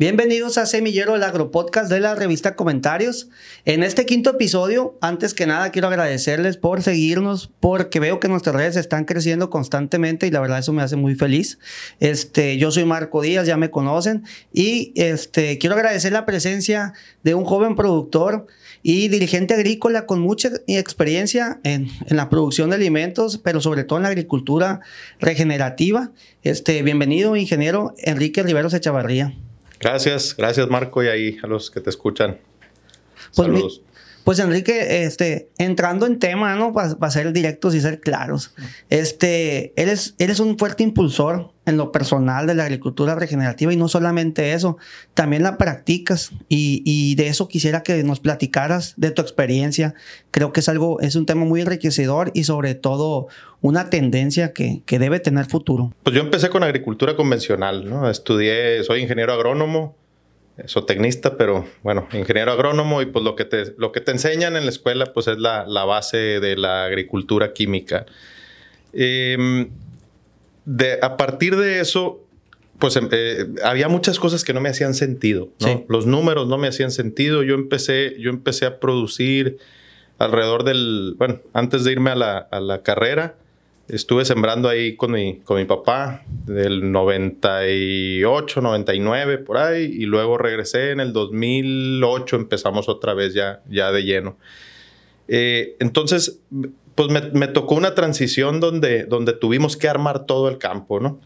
Bienvenidos a Semillero del Agropodcast de la revista Comentarios. En este quinto episodio, antes que nada, quiero agradecerles por seguirnos, porque veo que nuestras redes están creciendo constantemente y la verdad eso me hace muy feliz. Este, yo soy Marco Díaz, ya me conocen, y este, quiero agradecer la presencia de un joven productor y dirigente agrícola con mucha experiencia en, en, la producción de alimentos, pero sobre todo en la agricultura regenerativa. Este, bienvenido, ingeniero Enrique Riveros Echavarría. Gracias, gracias Marco y ahí a los que te escuchan. Pues Saludos. Pues Enrique, este, entrando en tema, ¿no? Para ser directos y ser claros. Este, eres, eres un fuerte impulsor en lo personal de la agricultura regenerativa y no solamente eso, también la practicas y, y, de eso quisiera que nos platicaras de tu experiencia. Creo que es algo, es un tema muy enriquecedor y sobre todo una tendencia que, que debe tener futuro. Pues yo empecé con agricultura convencional, ¿no? Estudié, soy ingeniero agrónomo, zootecnista, pero bueno, ingeniero agrónomo y pues lo que te, lo que te enseñan en la escuela pues es la, la base de la agricultura química. Eh, de, a partir de eso, pues em, eh, había muchas cosas que no me hacían sentido. ¿no? Los números no me hacían sentido. Yo empecé, yo empecé a producir alrededor del, bueno, antes de irme a la, a la carrera, estuve sembrando ahí con mi, con mi papá del 98, 99, por ahí, y luego regresé en el 2008, empezamos otra vez ya, ya de lleno. Eh, entonces, pues me, me, tocó una transición donde, donde tuvimos que armar todo el campo, ¿no?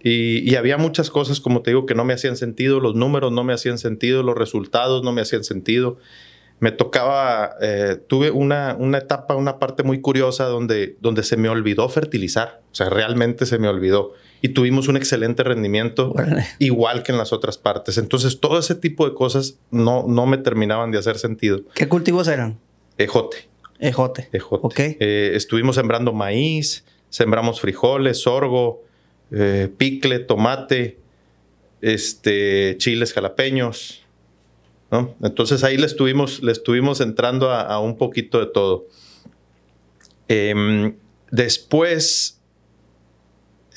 Y, y, había muchas cosas, como te digo, que no me hacían sentido, los números no me hacían sentido, los resultados no me hacían sentido. Me tocaba, eh, tuve una, una etapa, una parte muy curiosa donde, donde se me olvidó fertilizar, o sea, realmente se me olvidó. Y tuvimos un excelente rendimiento, bueno. igual que en las otras partes. Entonces, todo ese tipo de cosas no, no me terminaban de hacer sentido. ¿Qué cultivos eran? Ejote. Ejote. Ejote. Ok. Eh, estuvimos sembrando maíz, sembramos frijoles, sorgo, eh, picle, tomate, este, chiles jalapeños. Entonces ahí le estuvimos, entrando a, un poquito de todo. Eh, después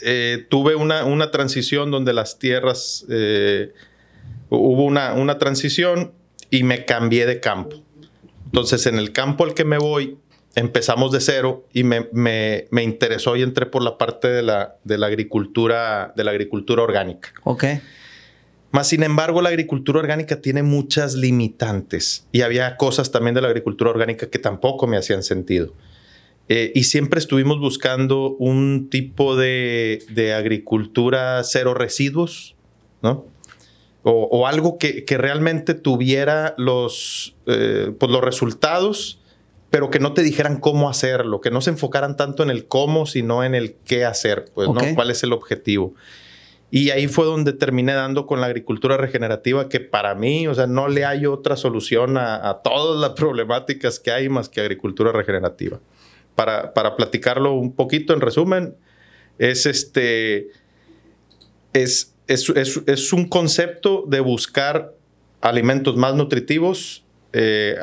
eh, tuve una, una, transición donde las tierras, eh, hubo una, una transición y me cambié de campo. Entonces, en el campo al que me voy, empezamos de cero y me, me, me, interesó y entré por la parte de la, de la agricultura, de la agricultura orgánica. Ok. Más sin embargo, la agricultura orgánica tiene muchas limitantes y había cosas también de la agricultura orgánica que tampoco me hacían sentido. Eh, y siempre estuvimos buscando un tipo de, de agricultura cero residuos, ¿no? O, o algo que, que, realmente tuviera los, eh, pues los resultados, pero que no te dijeran cómo hacerlo, que no se enfocaran tanto en el cómo, sino en el qué hacer, pues, okay. ¿no? ¿Cuál es el objetivo? Y ahí fue donde terminé dando con la agricultura regenerativa, que para mí, o sea, no le hay otra solución a, a todas las problemáticas que hay más que agricultura regenerativa. Para, para platicarlo un poquito, en resumen, es este, es es, es, es, un concepto de buscar alimentos más nutritivos, eh,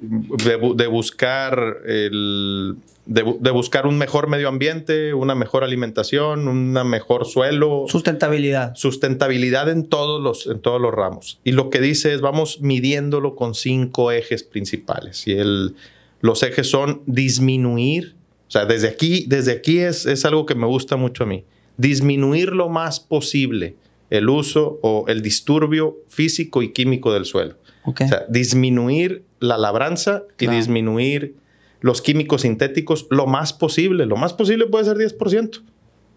de, de, buscar el, de, de, buscar un mejor medio ambiente, una mejor alimentación, una mejor suelo. Sustentabilidad. Sustentabilidad en todos los, en todos los ramos. Y lo que dice es, vamos midiéndolo con cinco ejes principales. Y el, los ejes son disminuir, o sea, desde aquí, desde aquí es, es algo que me gusta mucho a mí disminuir lo más posible el uso o el disturbio físico y químico del suelo. Okay. O sea, disminuir la labranza claro. y disminuir los químicos sintéticos lo más posible. Lo más posible puede ser 10%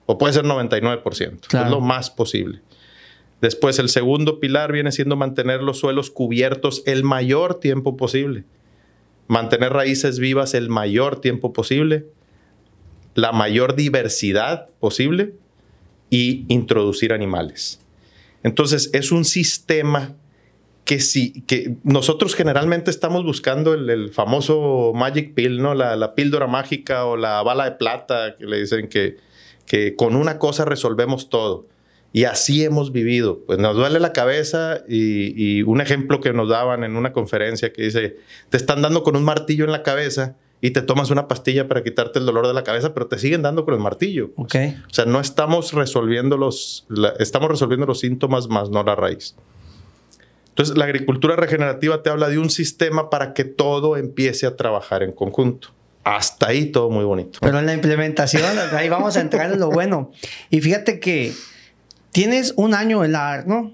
o puede ser 99%. Claro. Es lo más posible. Después, el segundo pilar viene siendo mantener los suelos cubiertos el mayor tiempo posible. Mantener raíces vivas el mayor tiempo posible. La mayor diversidad posible y introducir animales. Entonces, es un sistema que sí, que nosotros generalmente estamos buscando el, el famoso magic pill, ¿no? La, la, píldora mágica o la bala de plata, que le dicen que, que con una cosa resolvemos todo. Y así hemos vivido. Pues nos duele la cabeza y, y, un ejemplo que nos daban en una conferencia que dice, te están dando con un martillo en la cabeza y te tomas una pastilla para quitarte el dolor de la cabeza, pero te siguen dando con el martillo. Ok. O sea, no estamos resolviendo los, la- estamos resolviendo los síntomas más no la raíz. Entonces, la agricultura regenerativa te habla de un sistema para que todo empiece a trabajar en conjunto. Hasta ahí todo muy bonito. Pero en la implementación, ahí vamos a entrar en lo bueno. Y fíjate que tienes un año en la ¿no?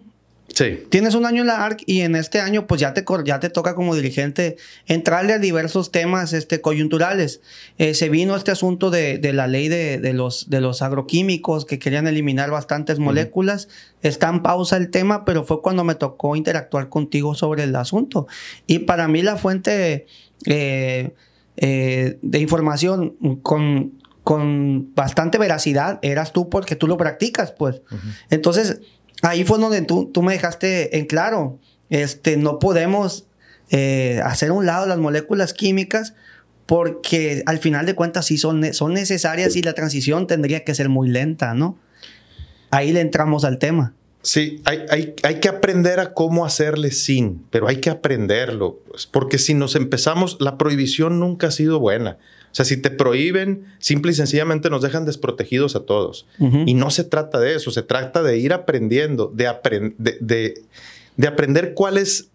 Sí. Tienes un año en la ARC y en este año pues ya te, ya te toca como dirigente entrarle a diversos temas este, coyunturales. Eh, se vino este asunto de, de la ley de, de los, de los agroquímicos que querían eliminar bastantes moléculas. Está en pausa el tema, pero fue cuando me tocó interactuar contigo sobre el asunto. Y para mí la fuente eh, eh, de información con, con bastante veracidad eras tú porque tú lo practicas, pues. Entonces, ahí fue donde tú, tú me dejaste en claro, este, no podemos eh, hacer un lado las moléculas químicas porque al final de cuentas sí son, son necesarias y la transición tendría que ser muy lenta, ¿no? Ahí le entramos al tema. Sí, hay, hay, hay que aprender a cómo hacerle sin, pero hay que aprenderlo, pues, porque si nos empezamos, la prohibición nunca ha sido buena. O sea, si te prohíben, simple y sencillamente nos dejan desprotegidos a todos. Y no se trata de eso, se trata de ir aprendiendo, de, apren- de, de- de aprender cuál es,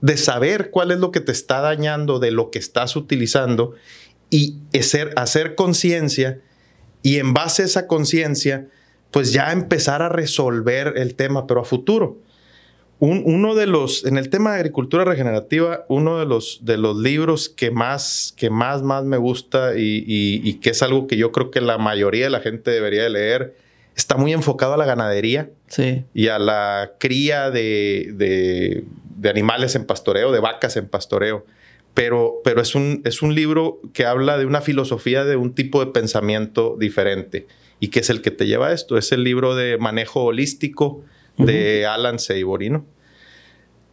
de saber cuál es lo que te está dañando de lo que estás utilizando y hacer, hacer conciencia y en base a esa conciencia, pues ya empezar a resolver el tema, pero a futuro. Un- uno de los, en el tema de agricultura regenerativa, uno de los, de los libros que más, que más, más me gusta y, y- y que es algo que yo creo que la mayoría de la gente debería de leer, está muy enfocado a la ganadería Sí. y a la cría de, de- de animales en pastoreo, de vacas en pastoreo. Pero, pero es, un, es un libro que habla de una filosofía de un tipo de pensamiento diferente y que es el que te lleva a esto. Es el libro de manejo holístico de Alan Seibory, ¿no?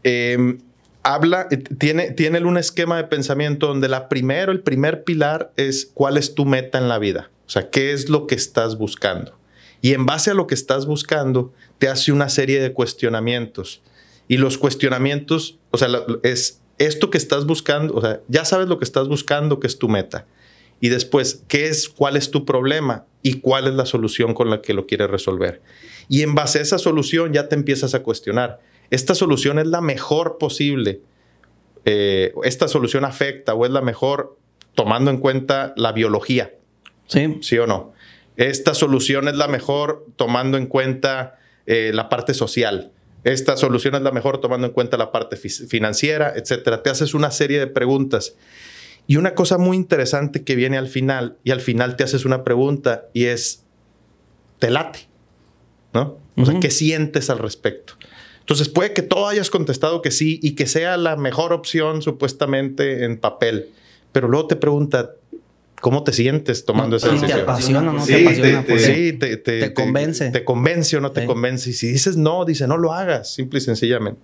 Eh, habla, eh, tiene, tiene un esquema de pensamiento donde la primero, el primer pilar es cuál es tu meta en la vida. O sea, qué es lo que estás buscando. Y en base a lo que estás buscando, te hace una serie de cuestionamientos. Y los cuestionamientos, o sea, es esto que estás buscando, o sea, ya sabes lo que estás buscando, que es tu meta. Y después, ¿qué es, cuál es tu problema y cuál es la solución con la que lo quieres resolver? Y en base a esa solución ya te empiezas a cuestionar. ¿Esta solución es la mejor posible? Eh, ¿Esta solución afecta o es la mejor tomando en cuenta la biología? Sí. ¿Sí o no? Esta solución es la mejor tomando en cuenta eh, la parte social. Esta solución es la mejor tomando en cuenta la parte fi- financiera, etcétera. Te haces una serie de preguntas. Y una cosa muy interesante que viene al final, y al final te haces una pregunta y es, ¿te late? ¿No? O sea. ¿qué sientes al respecto? Entonces puede que todo hayas contestado que sí y que sea la mejor opción supuestamente en papel, pero luego te pregunta, ¿cómo te sientes tomando esa Sí, te decisión? apasiona, ¿no? Sí, te apasiona. te, pues. sí, te, te- Te convence. Te, convence o no te Sí. convence. Y si dices no, dice no lo hagas, simple y sencillamente.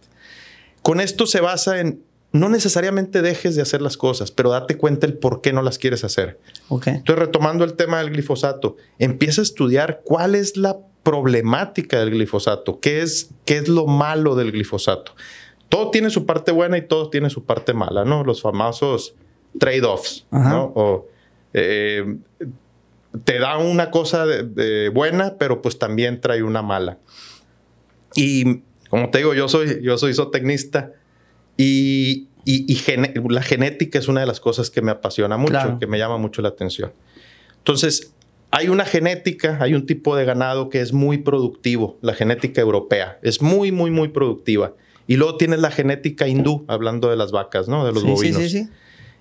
Con esto se basa en no necesariamente dejes de hacer las cosas, pero date cuenta el por qué no las quieres hacer. Ok. Entonces, retomando el tema del glifosato, empieza a estudiar cuál es la problemática del glifosato, qué es, qué es lo malo del glifosato. Todo tiene su parte buena y todo tiene su parte mala, ¿no? Los famosos trade-offs. ¿no? O, eh, te da una cosa de- de buena, pero pues también trae una mala. Y como te digo, yo soy, yo soy zootecnista y, y- la genética es una de las cosas que me apasiona mucho, Claro. que me llama mucho la atención. Entonces, hay una genética, hay un tipo de ganado que es muy productivo, la genética europea, es muy, muy, muy productiva. Y luego tienes la genética hindú, hablando de las vacas, ¿no? De los Sí, sí, bovinos. sí, sí.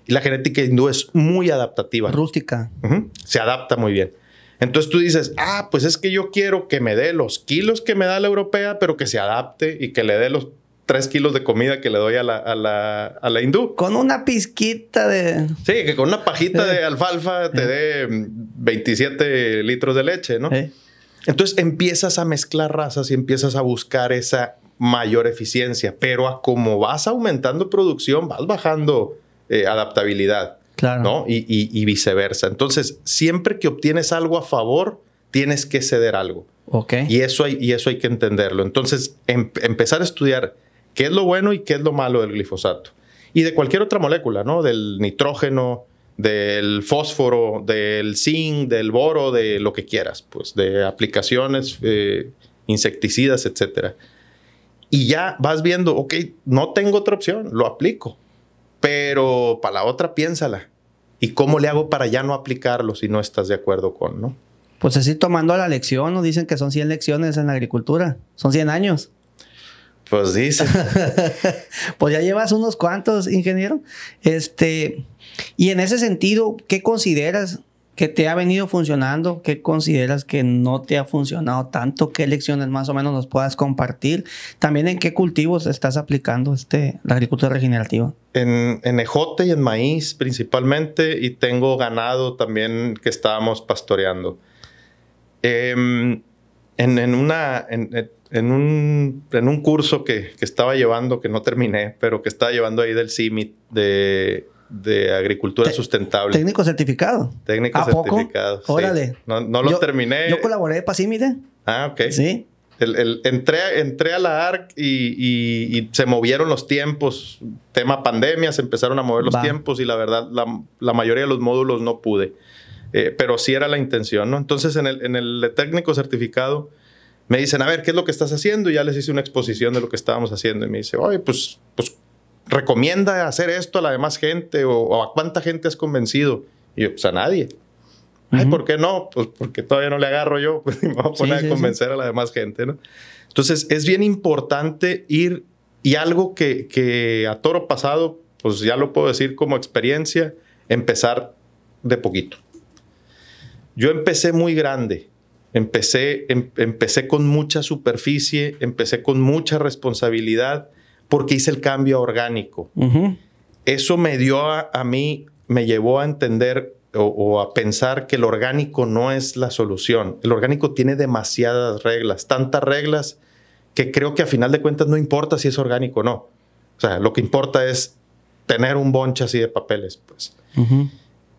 Y la genética hindú es muy adaptativa. Rústica. Se adapta muy bien. Entonces tú dices, ah, pues es que yo quiero que me dé los kilos que me da la europea, pero que se adapte y que le dé los tres kilos de comida que le doy a la, a la, a la hindú. Con una pizquita de. Sí, que con una pajita Eh. de alfalfa te dé mm, 27 litros de leche, ¿no? Eh, Entonces empiezas a mezclar razas y empiezas a buscar esa mayor eficiencia, pero a como vas aumentando producción, vas bajando eh, adaptabilidad. Claro. ¿no? Y, y- y viceversa. Entonces, siempre que obtienes algo a favor, tienes que ceder algo. Y eso hay, y eso hay que entenderlo. Entonces, em- empezar a estudiar qué es lo bueno y qué es lo malo del glifosato. Y de cualquier otra molécula, ¿no? Del nitrógeno, del fósforo, del zinc, del boro, de lo que quieras, pues de aplicaciones, eh, insecticidas, etcétera. Y ya vas viendo, ok, no tengo otra opción, lo aplico, pero para la otra piénsala. ¿Y cómo le hago para ya no aplicarlo si no estás de acuerdo con, no? Pues así tomando la lección, nos dicen que son 100 lecciones en la agricultura, son 100 años. Pues dice. pues ya llevas unos cuantos, ingeniero. Este, y en ese sentido, ¿qué consideras que te ha venido funcionando? ¿Qué consideras que no te ha funcionado tanto? ¿Qué lecciones más o menos nos puedas compartir? También en qué cultivos estás aplicando este, la agricultura regenerativa. En, en ejote y en maíz principalmente, y tengo ganado también que estábamos pastoreando. Em, en, una, en, un, en un curso que, que, estaba llevando, que no terminé, pero que estaba llevando ahí del CIMIT de, de agricultura sustentable. Técnico certificado. Técnico certificado. Órale. No, no, lo terminé. Yo colaboré para CIMIT. Ah, ok. Sí. El, entré, entré a la ARC y, y, se movieron los tiempos. Tema pandemia, se empezaron a mover los tiempos y la verdad, la, la, mayoría de los módulos no pude. Eh, pero sí era la intención, ¿no? Entonces, en el, en el técnico certificado, me dicen, a ver, ¿qué es lo que estás haciendo? Y ya les hice una exposición de lo que estábamos haciendo. Y me dice, oye, pues, pues recomienda hacer esto a la demás gente o, a cuánta gente has convencido. Y yo, pues a nadie. Ay, ¿por qué no? Pues porque todavía no le agarro yo, pues me voy a poner a convencer a la demás gente, ¿no? Entonces, es bien importante ir y algo que, que a toro pasado, pues ya lo puedo decir como experiencia, empezar de poquito. Yo empecé muy grande, empecé, em, empecé con mucha superficie, empecé con mucha responsabilidad porque hice el cambio orgánico. Eso me dio a, mí, me llevó a entender o, a pensar que el orgánico no es la solución. El orgánico tiene demasiadas reglas, tantas reglas que creo que a final de cuentas no importa si es orgánico o no. O sea, lo que importa es tener un bonche así de papeles, pues.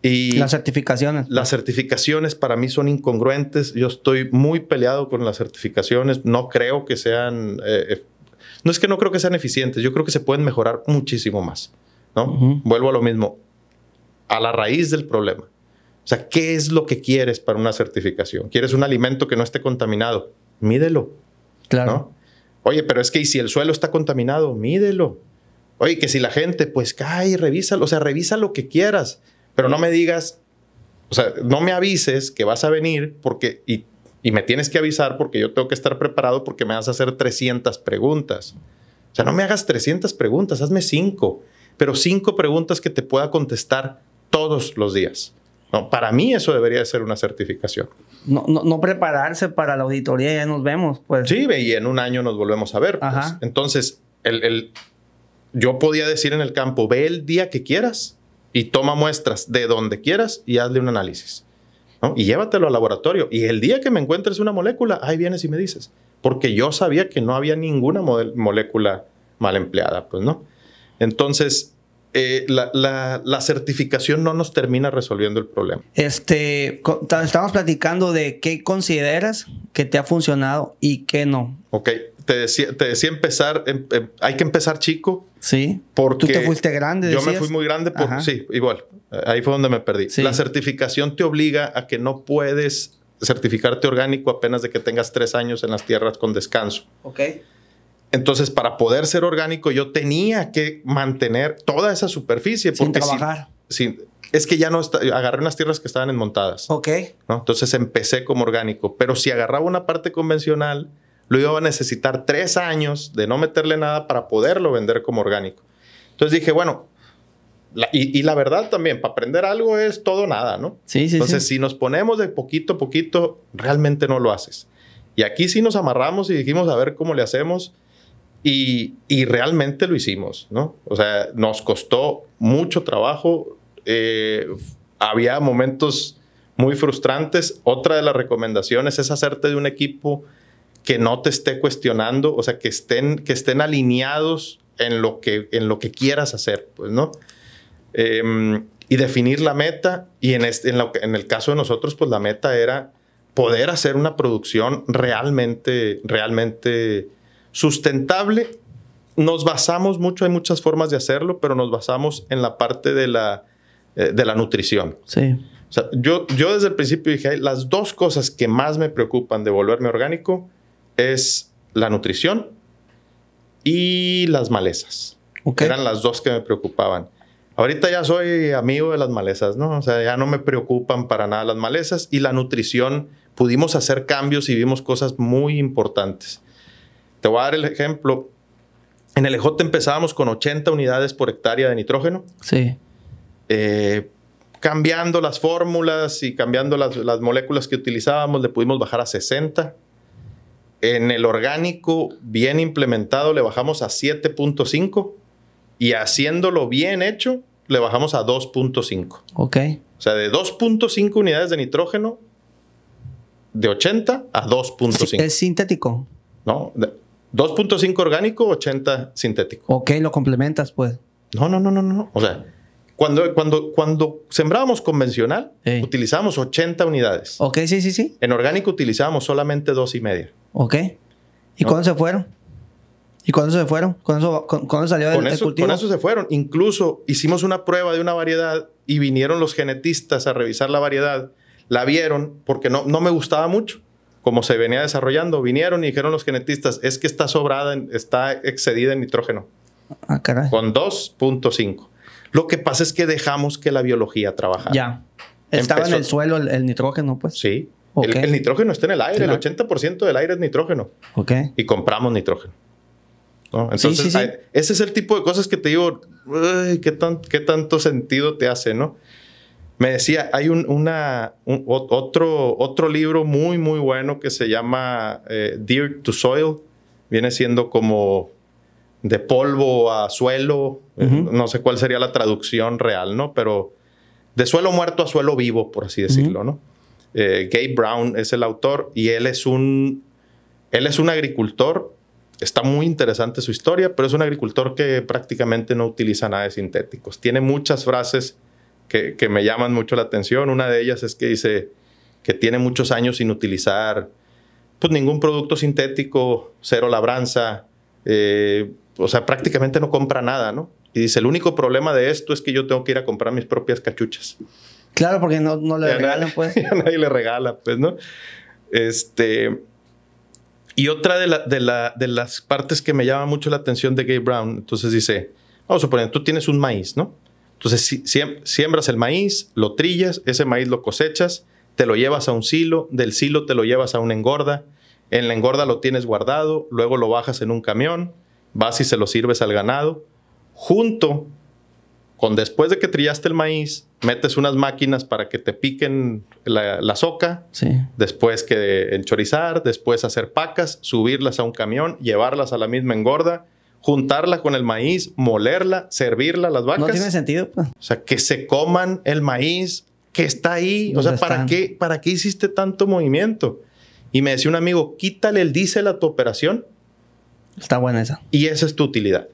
Y las certificaciones. Las certificaciones para mí son incongruentes. Yo estoy muy peleado con las certificaciones. No creo que sean... Eh, eh, no es que no creo que sean eficientes. Yo creo que se pueden mejorar muchísimo más. ¿no? Vuelvo a lo mismo. A la raíz del problema. O sea, ¿qué es lo que quieres para una certificación? ¿Quieres un alimento que no esté contaminado? Mídelo. Claro. Oye, pero es que si el suelo está contaminado? Mídelo. Oye, que si la gente, pues cae, revísalo. O sea, revisa lo que quieras pero no me digas, o sea, no me avises que vas a venir porque, y, y me tienes que avisar porque yo tengo que estar preparado porque me vas a hacer 300 preguntas. O sea, no me hagas 300 preguntas, hazme 5, pero 5 preguntas que te pueda contestar todos los días. No, para mí eso debería ser una certificación. No, no, no, prepararse para la auditoría, ya nos vemos. Pues. Sí, y en un año nos volvemos a ver. Pues. Entonces, el, el, yo podía decir en el campo, ve el día que quieras y toma muestras de donde quieras y hazle un análisis. ¿no? Y llévatelo al laboratorio. Y el día que me encuentres una molécula, ahí vienes y me dices. Porque yo sabía que no había ninguna molécula mal empleada, pues, ¿no? Entonces, eh, la, la, certificación no nos termina resolviendo el problema. Este, estamos platicando de qué consideras que te ha funcionado y qué no. Ok, te decía, te decía empezar, em, em, hay que empezar chico. Sí. Porque Tú te fuiste grande. Yo me fui muy grande, por, sí, igual. Ahí fue donde me perdí. La certificación te obliga a que no puedes certificarte orgánico apenas de que tengas tres años en las tierras con descanso. Ok. Entonces, para poder ser orgánico, yo tenía que mantener toda esa superficie. Porque sin trabajar. es que ya no está, agarré unas tierras que estaban enmontadas. Ok. Entonces empecé como orgánico. Pero si agarraba una parte convencional, lo iba a necesitar tres años de no meterle nada para poderlo vender como orgánico. Entonces dije, bueno, y, la verdad también, para aprender algo es todo nada, ¿no? Sí, sí. Entonces, si nos ponemos de poquito a poquito, realmente no lo haces. Y aquí sí nos amarramos y dijimos a ver cómo le hacemos. Y, realmente lo hicimos, ¿no? O sea, nos costó mucho trabajo. Eh, había momentos muy frustrantes. Otra de las recomendaciones es hacerte de un equipo que no te esté cuestionando, o sea, que estén, que estén alineados en lo que, en lo que quieras hacer, pues, ¿no? Em, y definir la meta, y en, este, en, en, el caso de nosotros, pues la meta era poder hacer una producción realmente, realmente sustentable. Nos basamos mucho, hay muchas formas de hacerlo, pero nos basamos en la parte de la, eh, de la nutrición. Sí. O sea, yo, yo desde el principio dije, las dos cosas que más me preocupan de volverme orgánico es la nutrición y las malezas. Okay. Eran las dos que me preocupaban. Ahorita ya soy amigo de las malezas, ¿no? O sea, ya no me preocupan para nada las malezas y la nutrición. Pudimos hacer cambios y vimos cosas muy importantes. Te voy a dar el ejemplo. En el ejote empezábamos con 80 unidades por hectárea de nitrógeno. Sí. Eh, cambiando las fórmulas y cambiando las, las, moléculas que utilizábamos, le pudimos bajar a 60. En el orgánico, bien implementado, le bajamos a 7.5 y haciéndolo bien hecho, le bajamos a 2.5. Ok. O sea, de 2.5 unidades de nitrógeno, de 80 a 2.5. ¿Es sintético? No, 2.5 orgánico, 80 sintético. Ok, lo complementas, pues. No, no, no, no, no. O sea, cuando, cuando, cuando sembrábamos convencional, Sí. utilizábamos 80 unidades. Ok, sí, sí, sí. En orgánico utilizábamos solamente dos y media. Ok. ¿Y No. cuándo se fueron? ¿Y cuándo se fueron? ¿Cuándo, cu- cuándo salió el, Con el cultivo? con eso se fueron. Incluso hicimos una prueba de una variedad y vinieron los genetistas a revisar la variedad. La vieron porque no, no me gustaba mucho como se venía desarrollando. Vinieron y dijeron los genetistas, es que está sobrada, en- está excedida en nitrógeno, Ah, caray. con 2.5. Lo que pasa es que dejamos que la biología trabajara. Ya. Estaba en Empezó- el suelo el, el nitrógeno, pues. Sí. El, el nitrógeno está en el aire, el 80% del aire es nitrógeno. Ok. Y compramos nitrógeno. ¿no? Entonces, sí, sí. hay- ese es el tipo de cosas que te digo, "Uy, ¿qué, tan- qué tanto sentido te hace, no? Me decía, hay un, una, un- o- otro, otro libro muy, muy bueno que se llama eh, Dear to Soil. Viene siendo como de polvo a suelo. eh. No sé cuál sería la traducción real, ¿no? Pero de suelo muerto a suelo vivo, por así decirlo, ¿no? Eh, Gabe Brown es el autor y él es un, él es un agricultor. Está muy interesante su historia, pero es un agricultor que prácticamente no utiliza nada de sintéticos. Tiene muchas frases que, que me llaman mucho la atención. Una de ellas es que dice que tiene muchos años sin utilizar pues, ningún producto sintético, cero labranza, eh, o sea, prácticamente no compra nada, ¿no? Y dice, el único problema de esto es que yo tengo que ir a comprar mis propias cachuchas. Claro, porque no, no le regalan, pues. nadie le regala, pues, ¿no? Este. Y otra de, la- de, la- de las partes que me llama mucho la atención de Gabe Brown, entonces dice, vamos a suponer, tú tienes un maíz, ¿no? Entonces si- siem- siembras el maíz, lo trillas, ese maíz lo cosechas, te lo llevas a un silo, del silo te lo llevas a una engorda, en la engorda lo tienes guardado, luego lo bajas en un camión, vas y se lo sirves al ganado, junto con después de que trillaste el maíz, metes unas máquinas para que te piquen la, la soca, Sí. después que enchorizar, después hacer pacas, subirlas a un camión, llevarlas a la misma engorda, juntarla con el maíz, molerla, servirla a las vacas. No tiene sentido. O sea, que se coman el maíz que está ahí. O ¿Dónde sea, ¿para están? qué, ¿para qué hiciste tanto movimiento? Y me decía un amigo, quítale el diésel a tu operación Está buena esa. y esa es tu utilidad.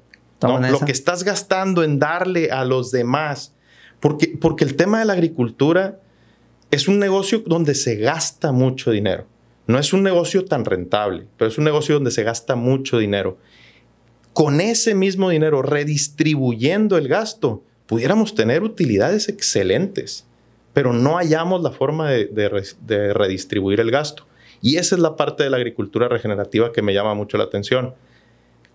Lo que estás gastando en darle a los demás. Porque, porque el tema de la agricultura es un negocio donde se gasta mucho dinero. No es un negocio tan rentable, pero es un negocio donde se gasta mucho dinero. Con ese mismo dinero, redistribuyendo el gasto, pudiéramos tener utilidades excelentes, pero no hallamos la forma de, de re- de redistribuir el gasto. Y esa es la parte de la agricultura regenerativa que me llama mucho la atención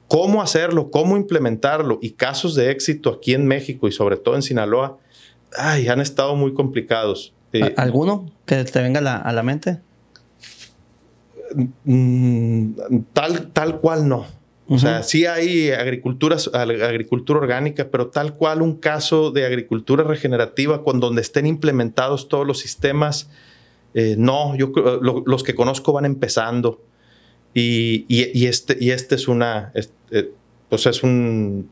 cómo hacerlo, cómo implementarlo y casos de éxito aquí en México y sobre todo en Sinaloa, ay, han estado muy complicados. Eh, ¿A- ¿Alguno que te venga a la, a la mente? mm, tal, tal cual no. O sea, Ujú. sí hay agricultura, ag- agricultura orgánica, pero tal cual un caso de agricultura regenerativa con donde estén implementados todos los sistemas, eh, no, yo lo- los que conozco van empezando. Y, y- y este, y este es una, es- eh, pues es un,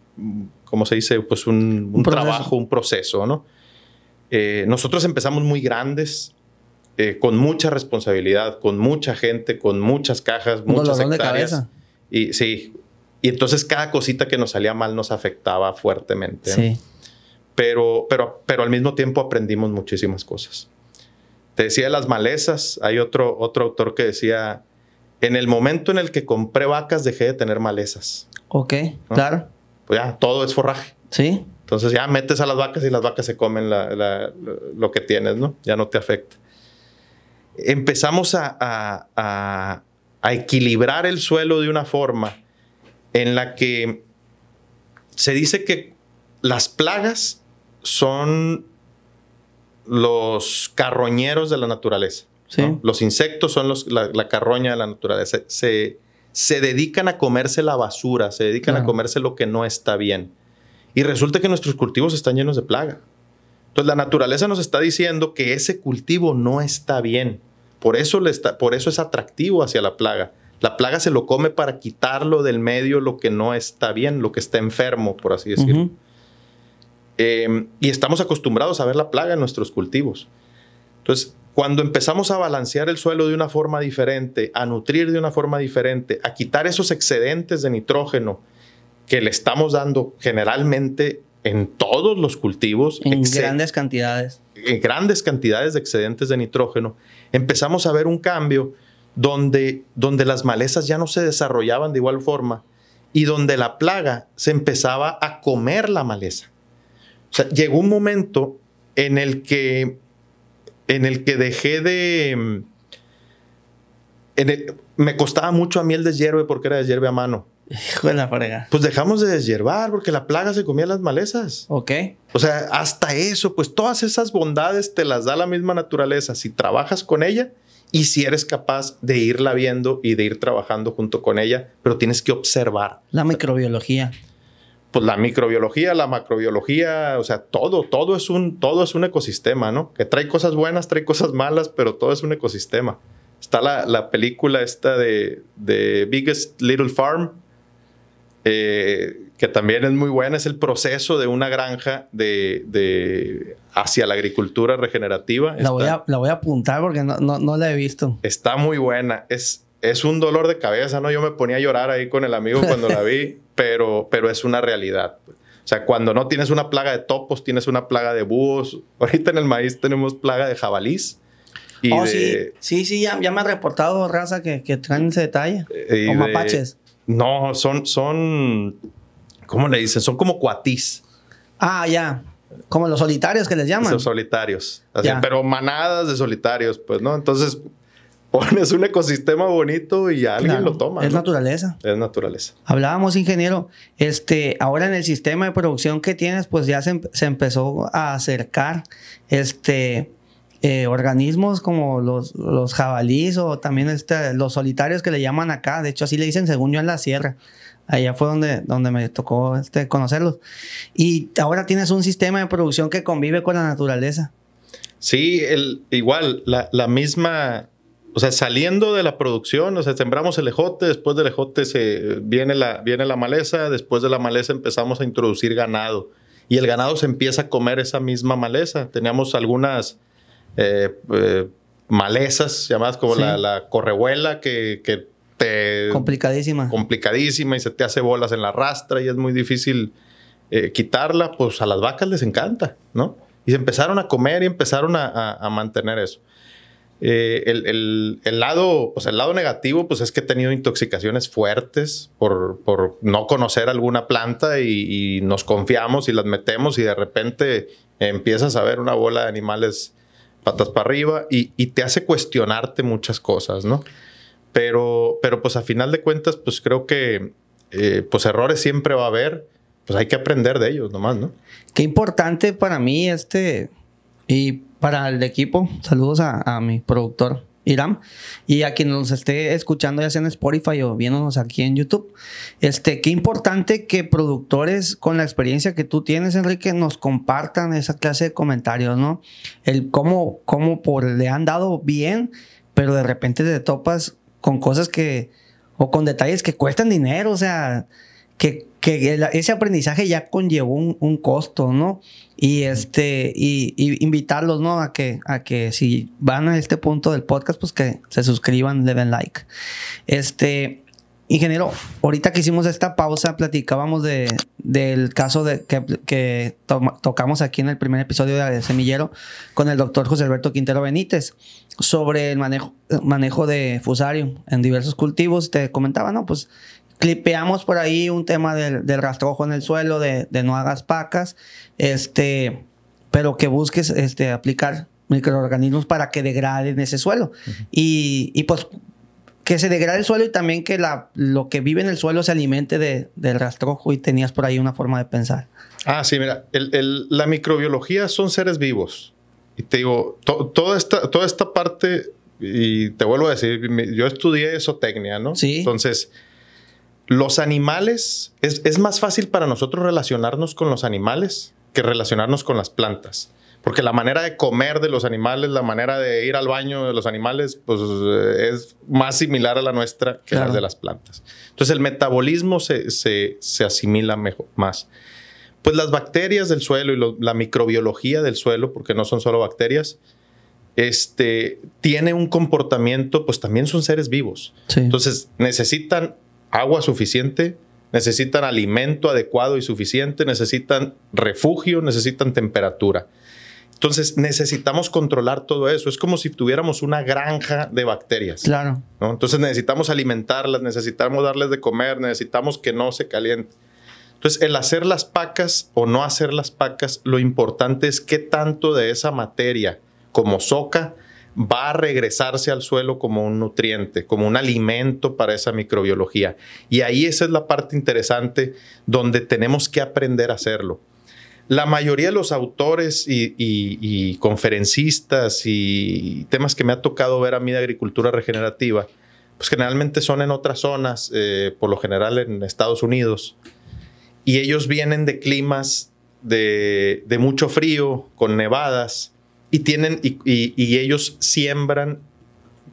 ¿cómo se dice? Pues un, un trabajo, un proceso, ¿no? Eh, nosotros empezamos muy grandes, eh, con mucha responsabilidad, con mucha gente, con muchas cajas, muchas de hectáreas. cabeza. Y sí, y entonces cada cosita que nos salía mal nos afectaba fuertemente. ¿no? Sí. Pero, pero, pero al mismo tiempo aprendimos muchísimas cosas. Te decía de las malezas, hay otro, otro autor que decía, en el momento en el que compré vacas dejé de tener malezas. Ok, ¿No? claro. Pues ya, todo es forraje. Sí. Entonces ya metes a las vacas y las vacas se comen lo que tienes, ¿no? Ya no te afecta. Empezamos a, a, equilibrar el suelo de una forma en la que se dice que las plagas son los carroñeros de la naturaleza. Los insectos son los, la, carroña de la naturaleza. Se, se, dedican a comerse la basura, se dedican a comerse lo que no está bien. Y resulta que nuestros cultivos están llenos de plaga. Entonces la naturaleza nos está diciendo que ese cultivo no está bien. Por eso, le está, por eso es atractivo hacia la plaga. La plaga se lo come para quitarlo del medio lo que no está bien, lo que está enfermo, por así decirlo. Em, y estamos acostumbrados a ver la plaga en nuestros cultivos. Entonces, cuando empezamos a balancear el suelo de una forma diferente, a nutrir de una forma diferente, a quitar esos excedentes de nitrógeno que le estamos dando generalmente en todos los cultivos. En grandes cantidades. En grandes cantidades de excedentes de nitrógeno, empezamos a ver un cambio donde, donde las malezas ya no se desarrollaban de igual forma y donde la plaga se empezaba a comer la maleza. O sea, llegó un momento en el que, en el que dejé de... me costaba mucho a mí el deshierve porque era deshierve a mano. Hijo de la frega. Pues dejamos de deshiervar porque la plaga se comía las malezas. Ok. O sea, hasta eso, pues todas esas bondades te las da la misma naturaleza si trabajas con ella y si eres capaz de irla viendo y de ir trabajando junto con ella, pero tienes que observar. La microbiología pues la microbiología, la macrobiología, o sea, todo, todo es un, todo es un ecosistema, ¿no? Que trae cosas buenas, trae cosas malas, pero todo es un ecosistema. Está la, película esta de, de, Biggest Little Farm, eh, que también es muy buena, es el proceso de una granja de, hacia la agricultura regenerativa. La, voy, a, la voy a apuntar porque no, no, no la he visto. Está muy buena, es, es un dolor de cabeza, ¿no? Yo me ponía a llorar ahí con el amigo cuando la vi, pero, pero es una realidad. O sea, cuando no tienes una plaga de topos, tienes una plaga de búhos. Ahorita en el maíz tenemos plaga de jabalís. Y oh, sí, sí, sí, ya, ya, me ha reportado raza que, que traen ese detalle. Eh, o mapaches. No, son, son, ¿cómo le dicen? Son como cuatís. Ah, ya. Como los solitarios que les llaman. Los solitarios. pero manadas de solitarios, pues, ¿no? Entonces, pones un ecosistema bonito y alguien lo toma. Es naturaleza. Es naturaleza. Hablábamos, ingeniero, este, ahora en el sistema de producción que tienes, pues ya se, empezó a acercar este, eh, organismos como los, los jabalíes o también este, los solitarios que le llaman acá. De hecho, así le dicen según yo en la sierra. Allá fue donde, donde me tocó este, conocerlos. Y ahora tienes un sistema de producción que convive con la naturaleza. Sí, el, igual, la, la misma o sea, saliendo de la producción, o sea, sembramos el ejote, después del ejote se, viene, la, viene la maleza, después de la maleza empezamos a introducir ganado y el ganado se empieza a comer esa misma maleza. Teníamos algunas eh, eh, malezas llamadas como la, la, correhuela que, que, te... Complicadísima. Complicadísima y se te hace bolas en la rastra y es muy difícil eh, quitarla, pues a las vacas les encanta, ¿no? Y se empezaron a comer y empezaron a, a mantener eso. Eh, el, lado, pues el lado negativo, pues es que he tenido intoxicaciones fuertes por, por no conocer alguna planta y, nos confiamos y las metemos y de repente empiezas a ver una bola de animales patas para arriba y, te hace cuestionarte muchas cosas, ¿no? Pero, pero pues a final de cuentas, pues creo que eh, pues errores siempre va a haber, pues hay que aprender de ellos nomás, ¿no? Qué importante para mí este, y para el equipo, saludos a, mi productor Iram y a quien nos esté escuchando ya sea en Spotify o viéndonos aquí en YouTube. Este, qué importante que productores con la experiencia que tú tienes, Enrique, nos compartan esa clase de comentarios, ¿no? El cómo, cómo por, le han dado bien, pero de repente te topas con cosas que, o con detalles que cuestan dinero, o sea, que, ese aprendizaje ya conllevó un, costo, ¿no? Y este, y, invitarlos, ¿no? A que, a que si van a este punto del podcast, pues que se suscriban, le den like. Este, ingeniero, ahorita que hicimos esta pausa, platicábamos de, del caso de, que, tocamos aquí en el primer episodio de Semillero con el doctor José Alberto Quintero Benítez sobre el manejo, manejo de fusario en diversos cultivos. Te comentaba, ¿no? Pues clipeamos por ahí un tema del, del rastrojo en el suelo, de, de, no hagas pacas, este, pero que busques este, aplicar microorganismos para que degraden ese suelo. y, y, pues que se degrade el suelo y también que la, lo que vive en el suelo se alimente de, del rastrojo y tenías por ahí una forma de pensar. Ah, sí, mira, el, el, la microbiología son seres vivos. Y te digo, to, toda, esta, toda esta parte, y te vuelvo a decir, yo estudié zootecnia, ¿no? Sí. Entonces, los animales, es, es más fácil para nosotros relacionarnos con los animales que relacionarnos con las plantas. Porque la manera de comer de los animales, la manera de ir al baño de los animales, pues es más similar a la nuestra que claro. la de las plantas. Entonces el metabolismo se, se, se asimila mejor, más. Pues las bacterias del suelo y lo, la microbiología del suelo, porque no son solo bacterias, este, tiene un comportamiento, pues también son seres vivos. Sí. Entonces necesitan agua suficiente, necesitan alimento adecuado y suficiente, necesitan refugio, necesitan temperatura. Entonces necesitamos controlar todo eso. Es como si tuviéramos una granja de bacterias. Claro. ¿no? Entonces necesitamos alimentarlas, necesitamos darles de comer, necesitamos que no se calienten. Entonces el hacer las pacas o no hacer las pacas, lo importante es qué tanto de esa materia como soca va a regresarse al suelo como un nutriente, como un alimento para esa microbiología. Y ahí esa es la parte interesante donde tenemos que aprender a hacerlo la mayoría de los autores y, conferencistas y temas que me ha tocado ver a mí de agricultura regenerativa, pues generalmente son en otras zonas, eh, por lo general en Estados Unidos, y ellos vienen de climas de, de mucho frío, con nevadas, y tienen, y, y ellos siembran,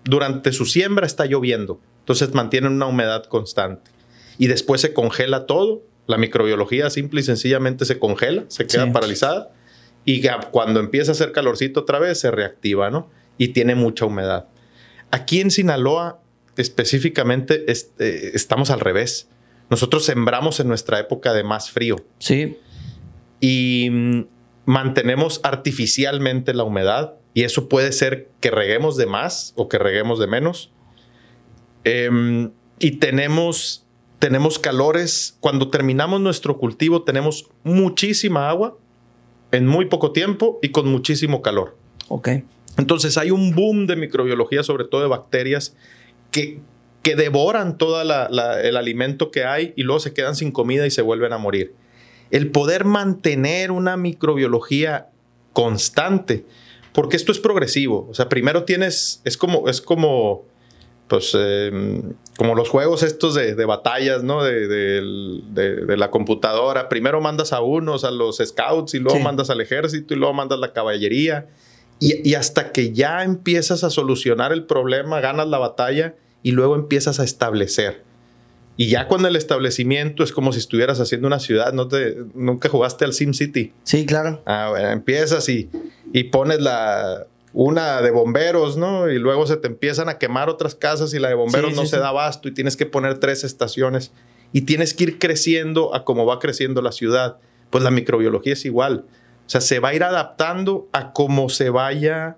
durante su siembra está lloviendo, entonces mantienen una humedad constante, y después se congela todo la microbiología simple y sencillamente se congela, se queda sí. paralizada y cuando empieza a hacer calorcito otra vez se reactiva, ¿no? Y tiene mucha humedad. Aquí en Sinaloa específicamente este, estamos al revés. Nosotros sembramos en nuestra época de más frío. Sí. Y mm, mantenemos artificialmente la humedad y eso puede ser que reguemos de más o que reguemos de menos. Eh, y tenemos tenemos calores. Cuando terminamos nuestro cultivo, tenemos muchísima agua en muy poco tiempo y con muchísimo calor. Ok. Entonces hay un boom de microbiología, sobre todo de bacterias, que, que devoran todo el alimento que hay y luego se quedan sin comida y se vuelven a morir. El poder mantener una microbiología constante, porque esto es progresivo. O sea, primero tienes, es como, es como, pues, eh, como los juegos estos de, de batallas, ¿no? De, de, de, la computadora. Primero mandas a unos, a los scouts, y luego sí. mandas al ejército, y luego mandas la caballería. Y, y, hasta que ya empiezas a solucionar el problema, ganas la batalla y luego empiezas a establecer. Y ya cuando el establecimiento es como si estuvieras haciendo una ciudad, ¿no te, ¿nunca jugaste al Sim City? Sí, claro. Ah, bueno, empiezas y, y pones la, una de bomberos, ¿no? Y luego se te empiezan a quemar otras casas y la de bomberos sí, no sí, se sí. da abasto y tienes que poner tres estaciones y tienes que ir creciendo a cómo va creciendo la ciudad. Pues la microbiología es igual. O sea, se va a ir adaptando a cómo se vaya,